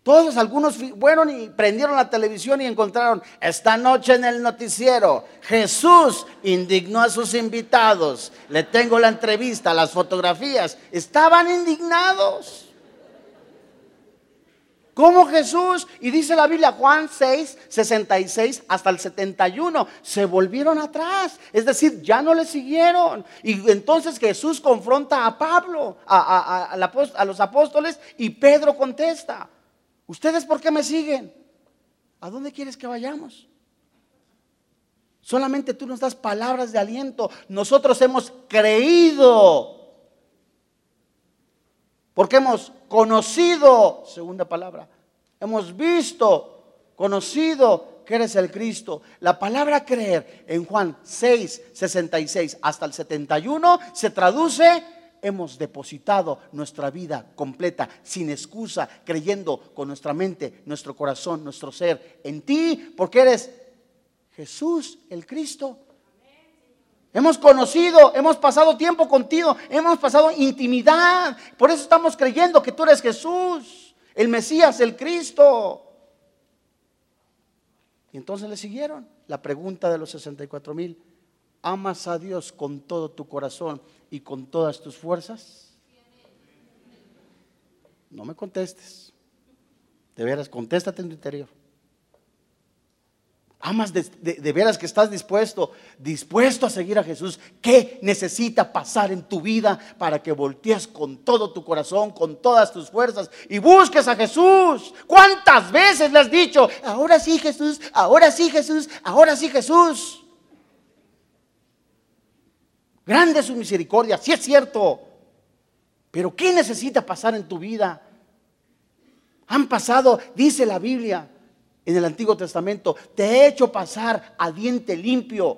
Todos, algunos fueron y prendieron la televisión y encontraron esta noche en el noticiero. Jesús indignó a sus invitados. Le tengo la entrevista, las fotografías. Estaban indignados. Como Jesús, y dice la Biblia, Juan 6, 66 hasta el 71, se volvieron atrás. Es decir, ya no le siguieron. Y entonces Jesús confronta a Pablo, a los apóstoles, y Pedro contesta, ¿ustedes por qué me siguen? ¿A dónde quieres que vayamos? Solamente tú nos das palabras de aliento. Nosotros hemos creído porque hemos conocido, segunda palabra, hemos visto, conocido que eres el Cristo. La palabra creer en Juan 6, 66 hasta el 71 se traduce hemos depositado nuestra vida completa, sin excusa, creyendo con nuestra mente, nuestro corazón, nuestro ser en ti, porque eres Jesús, el Cristo. Hemos conocido, hemos pasado tiempo contigo, hemos pasado intimidad. Por eso estamos creyendo que tú eres Jesús, el Mesías, el Cristo. Y entonces le siguieron la pregunta de los 64 mil. ¿Amas a Dios con todo tu corazón y con todas tus fuerzas? No me contestes. De veras, contéstate en tu interior. Amas de, veras que estás dispuesto, dispuesto a seguir a Jesús. ¿Qué necesita pasar en tu vida para que voltees con todo tu corazón, con todas tus fuerzas y busques a Jesús? ¿Cuántas veces le has dicho, ahora sí Jesús, ahora sí Jesús, ahora sí Jesús? Grande es su misericordia, sí es cierto. Pero ¿qué necesita pasar en tu vida? Han pasado, dice la Biblia, en el Antiguo Testamento, te he hecho pasar a diente limpio.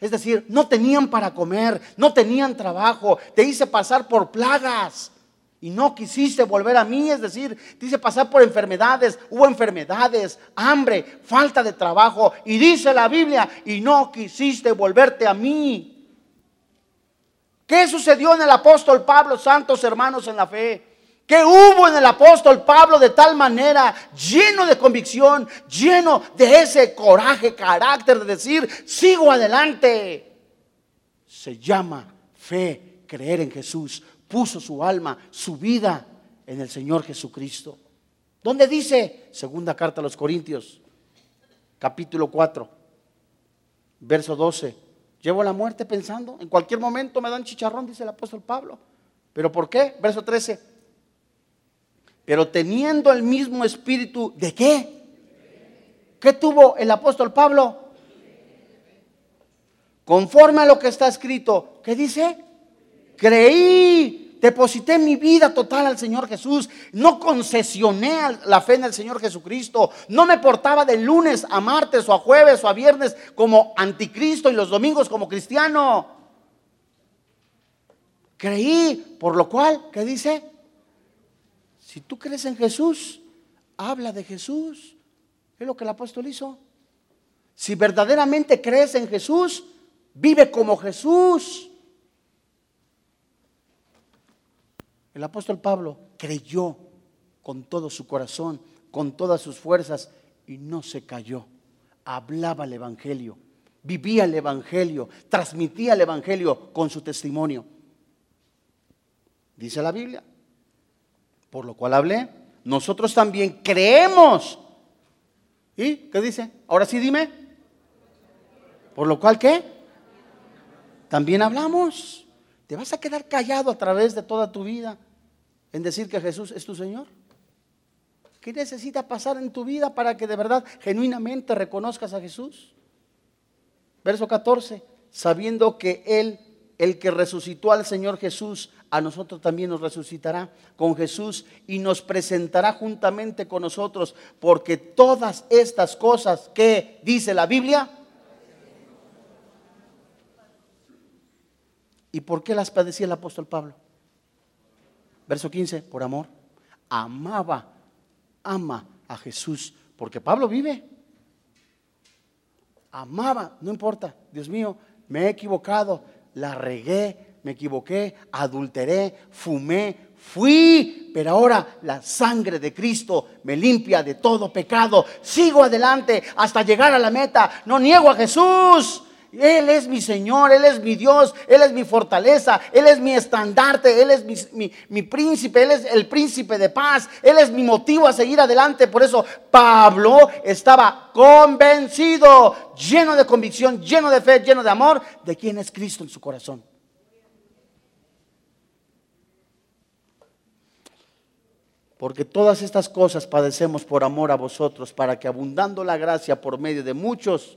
Es decir, no tenían para comer, no tenían trabajo, te hice pasar por plagas y no quisiste volver a mí, es decir, te hice pasar por enfermedades, hubo enfermedades, hambre, falta de trabajo y dice la Biblia, y no quisiste volverte a mí. ¿Qué sucedió en el apóstol Pablo, santos hermanos en la fe? ¿Qué hubo en el apóstol Pablo de tal manera, lleno de convicción, lleno de ese coraje, carácter de decir, sigo adelante? Se llama fe, creer en Jesús. Puso su alma, su vida en el Señor Jesucristo. ¿Dónde dice? Segunda carta a los Corintios, capítulo 4, verso 12. Llevo la muerte pensando, en cualquier momento me dan chicharrón, dice el apóstol Pablo. ¿Pero por qué? Verso 13 pero teniendo el mismo espíritu de qué? ¿Qué tuvo el apóstol Pablo? Conforme a lo que está escrito, ¿qué dice? Creí, deposité mi vida total al Señor Jesús, no concesioné la fe en el Señor Jesucristo, no me portaba de lunes a martes o a jueves o a viernes como anticristo y los domingos como cristiano. Creí, por lo cual, ¿qué dice? Si tú crees en Jesús, habla de Jesús. Es lo que el apóstol hizo. Si verdaderamente crees en Jesús, vive como Jesús. El apóstol Pablo creyó con todo su corazón, con todas sus fuerzas y no se cayó. Hablaba el Evangelio, vivía el Evangelio, transmitía el Evangelio con su testimonio. Dice la Biblia, por lo cual hablé. Nosotros también creemos. ¿Y qué dice? Ahora sí dime. Por lo cual, ¿qué? También hablamos. ¿Te vas a quedar callado a través de toda tu vida en decir que Jesús es tu Señor? ¿Qué necesita pasar en tu vida para que de verdad, genuinamente reconozcas a Jesús? Verso 14, sabiendo que Él el que resucitó al Señor Jesús, a nosotros también nos resucitará con Jesús y nos presentará juntamente con nosotros, porque todas estas cosas que dice la Biblia, ¿y por qué las padecía el apóstol Pablo? Verso 15, por amor. Amaba, ama a Jesús, porque Pablo vive. Amaba, no importa, Dios mío, me he equivocado, la regué, me equivoqué, adulteré, fumé, fui, pero ahora la sangre de Cristo me limpia de todo pecado. Sigo adelante hasta llegar a la meta. No niego a Jesús. Él es mi Señor, Él es mi Dios, Él es mi fortaleza, Él es mi estandarte, Él es mi, príncipe, Él es el príncipe de paz, Él es mi motivo a seguir adelante. Por eso Pablo estaba convencido, lleno de convicción, lleno de fe, lleno de amor, de quién es Cristo en su corazón. Porque todas estas cosas padecemos por amor a vosotros, para que abundando la gracia por medio de muchos,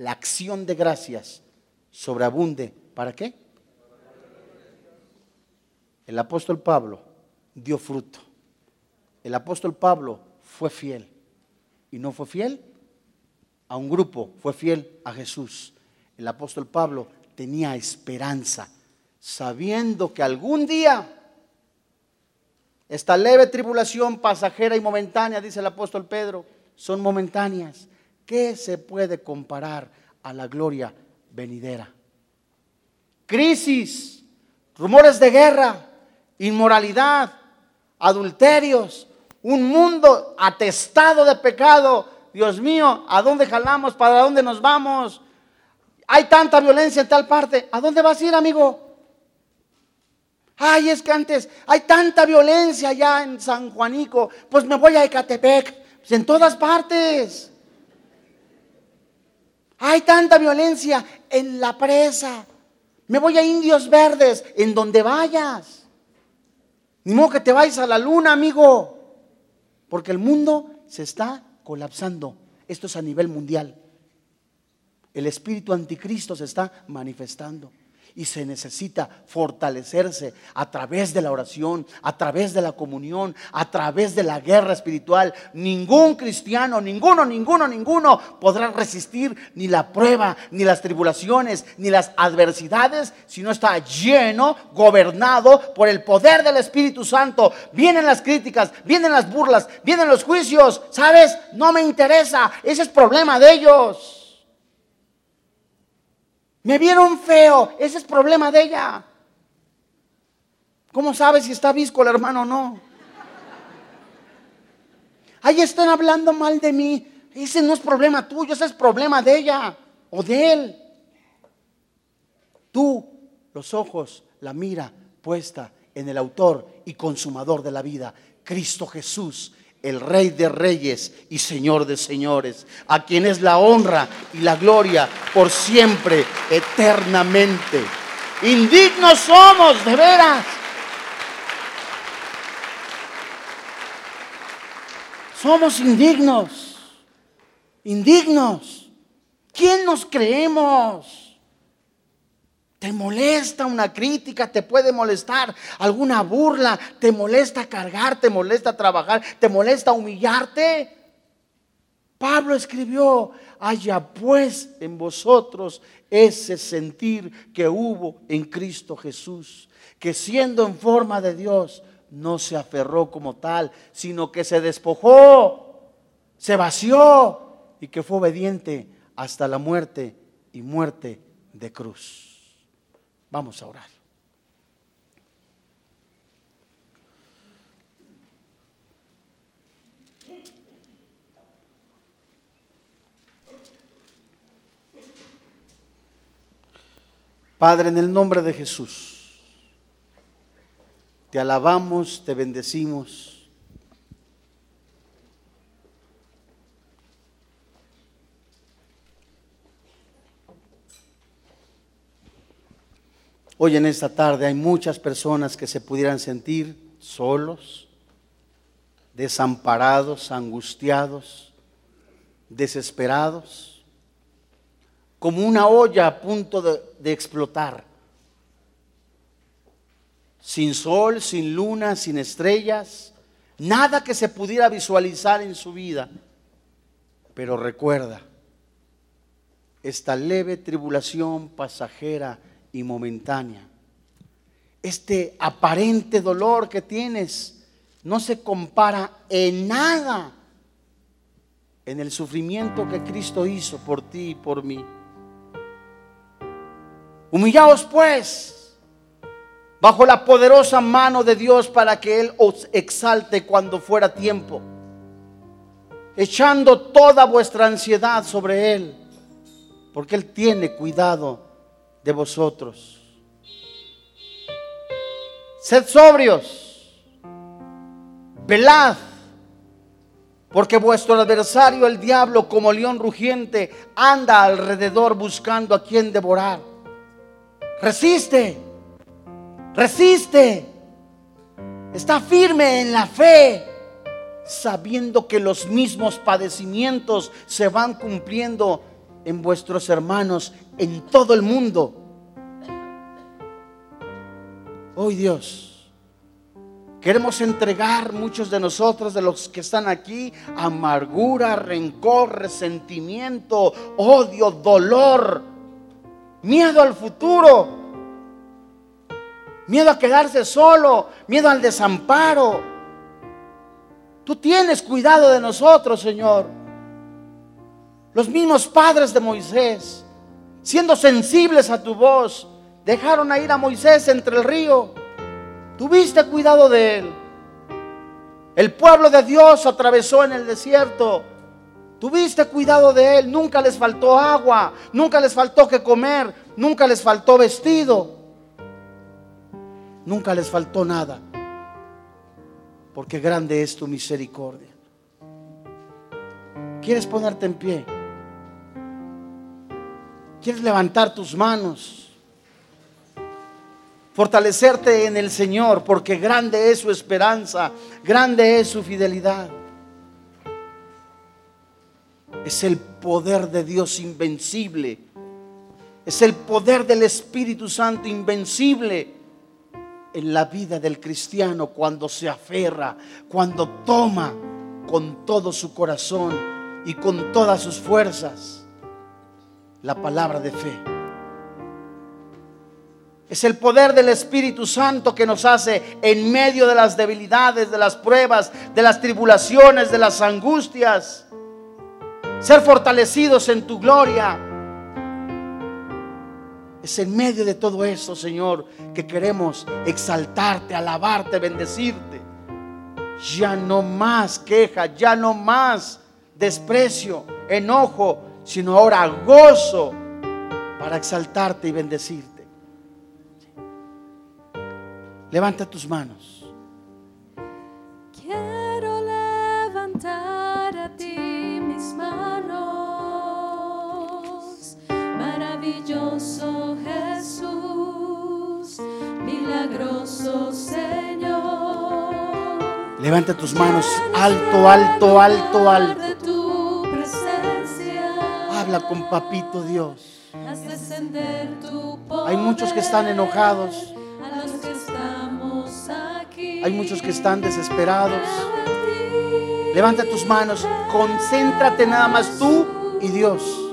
la acción de gracias sobreabunde. ¿Para qué? El apóstol Pablo dio fruto. El apóstol Pablo fue fiel. Y no fue fiel a un grupo, fue fiel a Jesús. El apóstol Pablo tenía esperanza, sabiendo que algún día esta leve tribulación pasajera y momentánea, dice el apóstol Pedro, son momentáneas. ¿Qué se puede comparar a la gloria venidera? Crisis, rumores de guerra, inmoralidad, adulterios, un mundo atestado de pecado. Dios mío, ¿a dónde jalamos? ¿Para dónde nos vamos? Hay tanta violencia en tal parte. ¿A dónde vas a ir, amigo? Ay, es que antes hay tanta violencia allá en San Juanico. Pues me voy a Ecatepec. Pues en todas partes. Hay tanta violencia en la presa. Me voy a Indios Verdes, en donde vayas. Ni modo que te vayas a la luna, amigo. Porque el mundo se está colapsando. Esto es a nivel mundial. El espíritu anticristo se está manifestando y se necesita fortalecerse a través de la oración, a través de la comunión, a través de la guerra espiritual. Ningún cristiano, ninguno, ninguno, ninguno podrá resistir ni la prueba, ni las tribulaciones, ni las adversidades si no está lleno, gobernado por el poder del Espíritu Santo. Vienen las críticas, vienen las burlas, vienen los juicios. ¿Sabes? No me interesa. Ese es problema de ellos. Me vieron feo, ese es problema de ella. ¿Cómo sabes si está visco el hermano o no? Ahí están hablando mal de mí. Ese no es problema tuyo, ese es problema de ella o de él. Tú, los ojos, la mira puesta en el autor y consumador de la vida, Cristo Jesús, el Rey de Reyes y Señor de Señores, a quien es la honra y la gloria por siempre, eternamente. Indignos somos, de veras. Somos indignos, indignos. ¿Quién nos creemos? ¿Te molesta una crítica? ¿Te puede molestar alguna burla? ¿Te molesta cargar? ¿Te molesta trabajar? ¿Te molesta humillarte? Pablo escribió, haya pues en vosotros ese sentir que hubo en Cristo Jesús, que siendo en forma de Dios, no se aferró como tal, sino que se despojó, se vació y que fue obediente hasta la muerte y muerte de cruz. Vamos a orar. Padre, en el nombre de Jesús, te alabamos, te bendecimos. Hoy en esta tarde hay muchas personas que se pudieran sentir solos, desamparados, angustiados, desesperados, como una olla a punto de, explotar, sin sol, sin luna, sin estrellas, nada que se pudiera visualizar en su vida. Pero recuerda, esta leve tribulación pasajera y momentánea. Este aparente dolor que tienes no se compara en nada en el sufrimiento que Cristo hizo por ti y por mí. Humillaos pues bajo la poderosa mano de Dios para que Él os exalte cuando fuera tiempo, echando toda vuestra ansiedad sobre Él, porque Él tiene cuidado de vosotros. Sed sobrios, velad, porque vuestro adversario, el diablo, como león rugiente, anda alrededor buscando a quien devorar. Resiste, resiste, está firme en la fe, sabiendo que los mismos padecimientos se van cumpliendo en vuestros hermanos en todo el mundo. Hoy Dios, queremos entregar muchos de nosotros, de los que están aquí, amargura, rencor, resentimiento, odio, dolor, miedo al futuro, miedo a quedarse solo, miedo al desamparo. Tú tienes cuidado de nosotros, Señor. Los mismos padres de Moisés, siendo sensibles a tu voz, dejaron a ir a Moisés entre el río. Tuviste cuidado de él. El pueblo de Dios atravesó en el desierto. Tuviste cuidado de él. Nunca les faltó agua. Nunca les faltó que comer. Nunca les faltó vestido. Nunca les faltó nada. Porque grande es tu misericordia. ¿Quieres ponerte en pie? ¿Quieres levantar tus manos? Fortalecerte en el Señor, porque grande es su esperanza, grande es su fidelidad. Es el poder de Dios invencible. Es el poder del Espíritu Santo invencible en la vida del cristiano cuando se aferra, cuando toma con todo su corazón y con todas sus fuerzas la palabra de fe. Es el poder del Espíritu Santo que nos hace en medio de las debilidades, de las pruebas, de las tribulaciones, de las angustias, ser fortalecidos en tu gloria. Es en medio de todo eso, Señor, que queremos exaltarte, alabarte, bendecirte. Ya no más queja, ya no más desprecio, enojo, sino ahora gozo para exaltarte y bendecirte. Levanta tus manos. Quiero levantar a ti mis manos, maravilloso Jesús, milagroso Señor. Levanta tus manos alto, alto, alto, alto. Habla con papito Dios. Hay muchos que están enojados. Hay muchos que están desesperados. Levanta tus manos. Concéntrate nada más tú y Dios.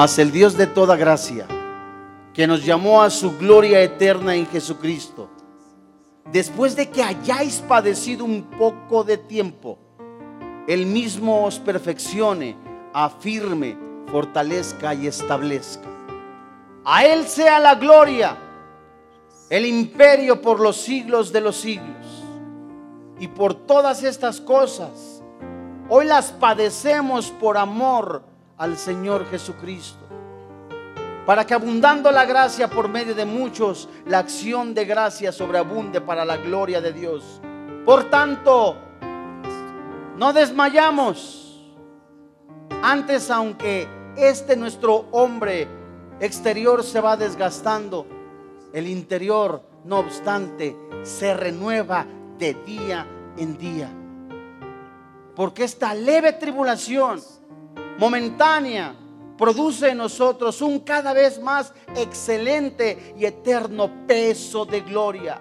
Mas el Dios de toda gracia, que nos llamó a su gloria eterna en Jesucristo, después de que hayáis padecido un poco de tiempo, Él mismo os perfeccione, afirme, fortalezca y establezca. A Él sea la gloria, el imperio por los siglos de los siglos. Y por todas estas cosas Hoy las padecemos por amor al Señor Jesucristo. Para que abundando la gracia por medio de muchos, la acción de gracia sobreabunde para la gloria de Dios. Por tanto, no desmayamos. Antes, aunque este nuestro hombre exterior se va desgastando, el interior, no obstante, se renueva de día en día. Porque esta leve tribulación momentánea produce en nosotros un cada vez más excelente y eterno peso de gloria.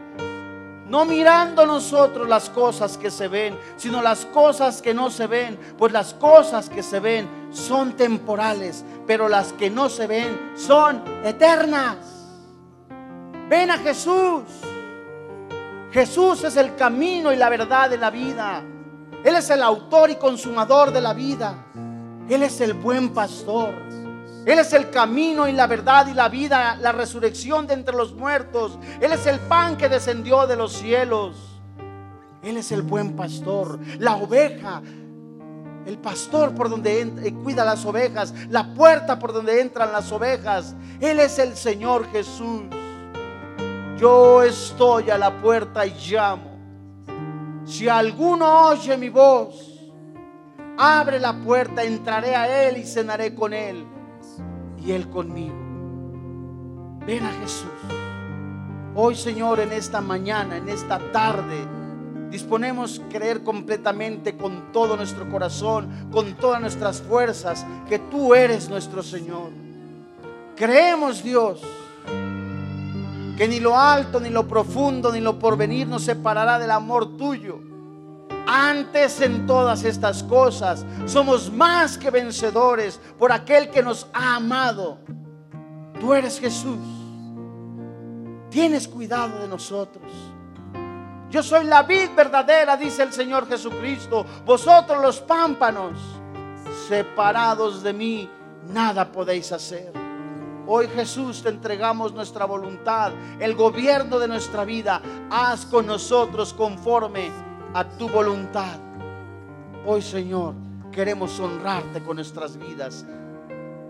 No mirando nosotros las cosas que se ven, sino las cosas que no se ven, pues las cosas que se ven son temporales, pero las que no se ven son eternas. Ven a Jesús. Jesús es el camino y la verdad de la vida. Él es el autor y consumador de la vida. Él es el buen pastor. Él es el camino y la verdad y la vida, la resurrección de entre los muertos. Él es el pan que descendió de los cielos. Él es el buen pastor, la oveja, el pastor por donde eh, cuida las ovejas, la puerta por donde entran las ovejas. Él es el Señor Jesús. Yo estoy a la puerta y llamo. Si alguno oye mi voz, abre la puerta, entraré a él y cenaré con él y él conmigo. Ven a Jesús. Hoy, Señor, en esta mañana, en esta tarde, disponemos creer completamente con todo nuestro corazón, con todas nuestras fuerzas, que tú eres nuestro Señor. Creemos, Dios, que ni lo alto, ni lo profundo, ni lo porvenir nos separará del amor tuyo. Antes en todas estas cosas somos más que vencedores por aquel que nos ha amado. Tú eres Jesús. Tienes cuidado de nosotros. Yo soy la vid verdadera, dice el Señor Jesucristo. Vosotros los pámpanos, separados de mí, nada podéis hacer. Hoy Jesús te entregamos nuestra voluntad, el gobierno de nuestra vida. Haz con nosotros conforme a tu voluntad. Hoy Señor queremos honrarte con nuestras vidas.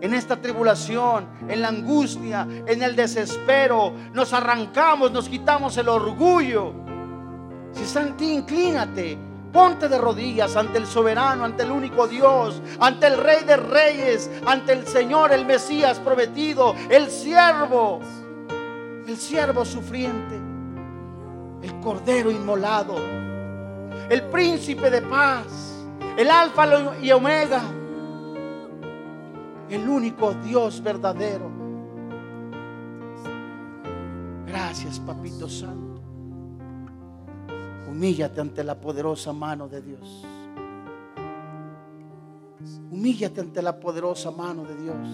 En esta tribulación, en la angustia, en el desespero, nos arrancamos, nos quitamos el orgullo. Si está en ti, inclínate. Ponte de rodillas ante el soberano, ante el único Dios, ante el Rey de Reyes, ante el Señor, el Mesías prometido, el siervo, el siervo sufriente, el Cordero inmolado, el Príncipe de paz, el Alfa y Omega, el único Dios verdadero. Gracias, Papito Santo. Humíllate ante la poderosa mano de Dios. Humíllate ante la poderosa mano de Dios.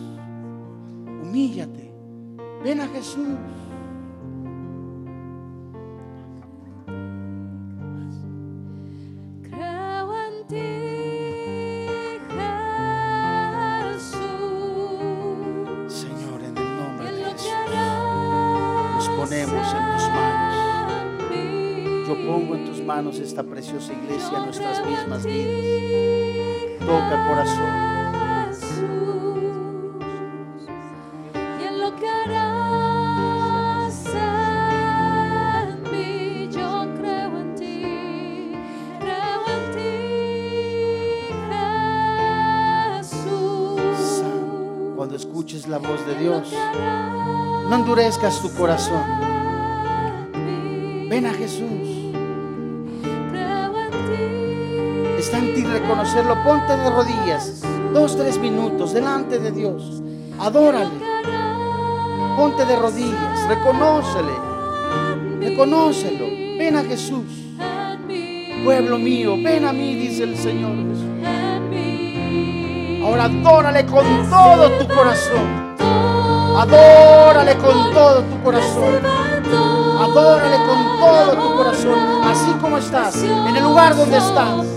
Humíllate. Ven a Jesús. Esta preciosa iglesia, nuestras mismas ti, vidas. Toca corazón. Y en lo que harás en mí, yo creo en ti, creo en ti, Jesús. Santo, Cuando escuches la voz de Dios, no endurezcas tu corazón. Ven a Jesús. Está en ti reconocerlo. Ponte de rodillas. Dos, tres minutos delante de Dios. Adórale. Ponte de rodillas. Reconócele. Reconócelo. Ven a Jesús. Pueblo mío, ven a mí, dice el Señor Jesús. Ahora adórale con todo tu corazón. Adórale con todo tu corazón. Adórale con todo tu corazón. Así como estás, en el lugar donde estás.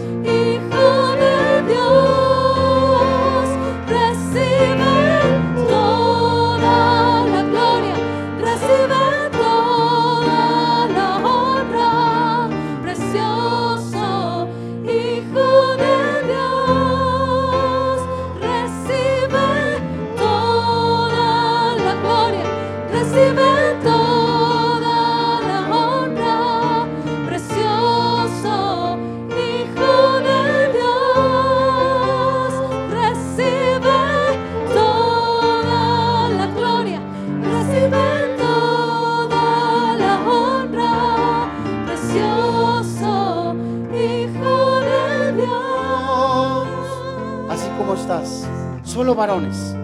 Solo varones,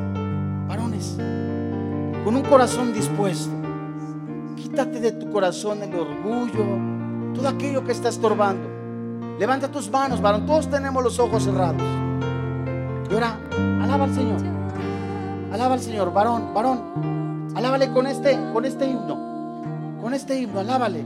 varones, con un corazón dispuesto. Quítate de tu corazón el orgullo, todo aquello que está estorbando. Levanta tus manos, varón. Todos tenemos los ojos cerrados. Y ahora, alaba al Señor. Alaba al Señor, varón, varón. Alábale con este, con este himno. Con este himno, alábale.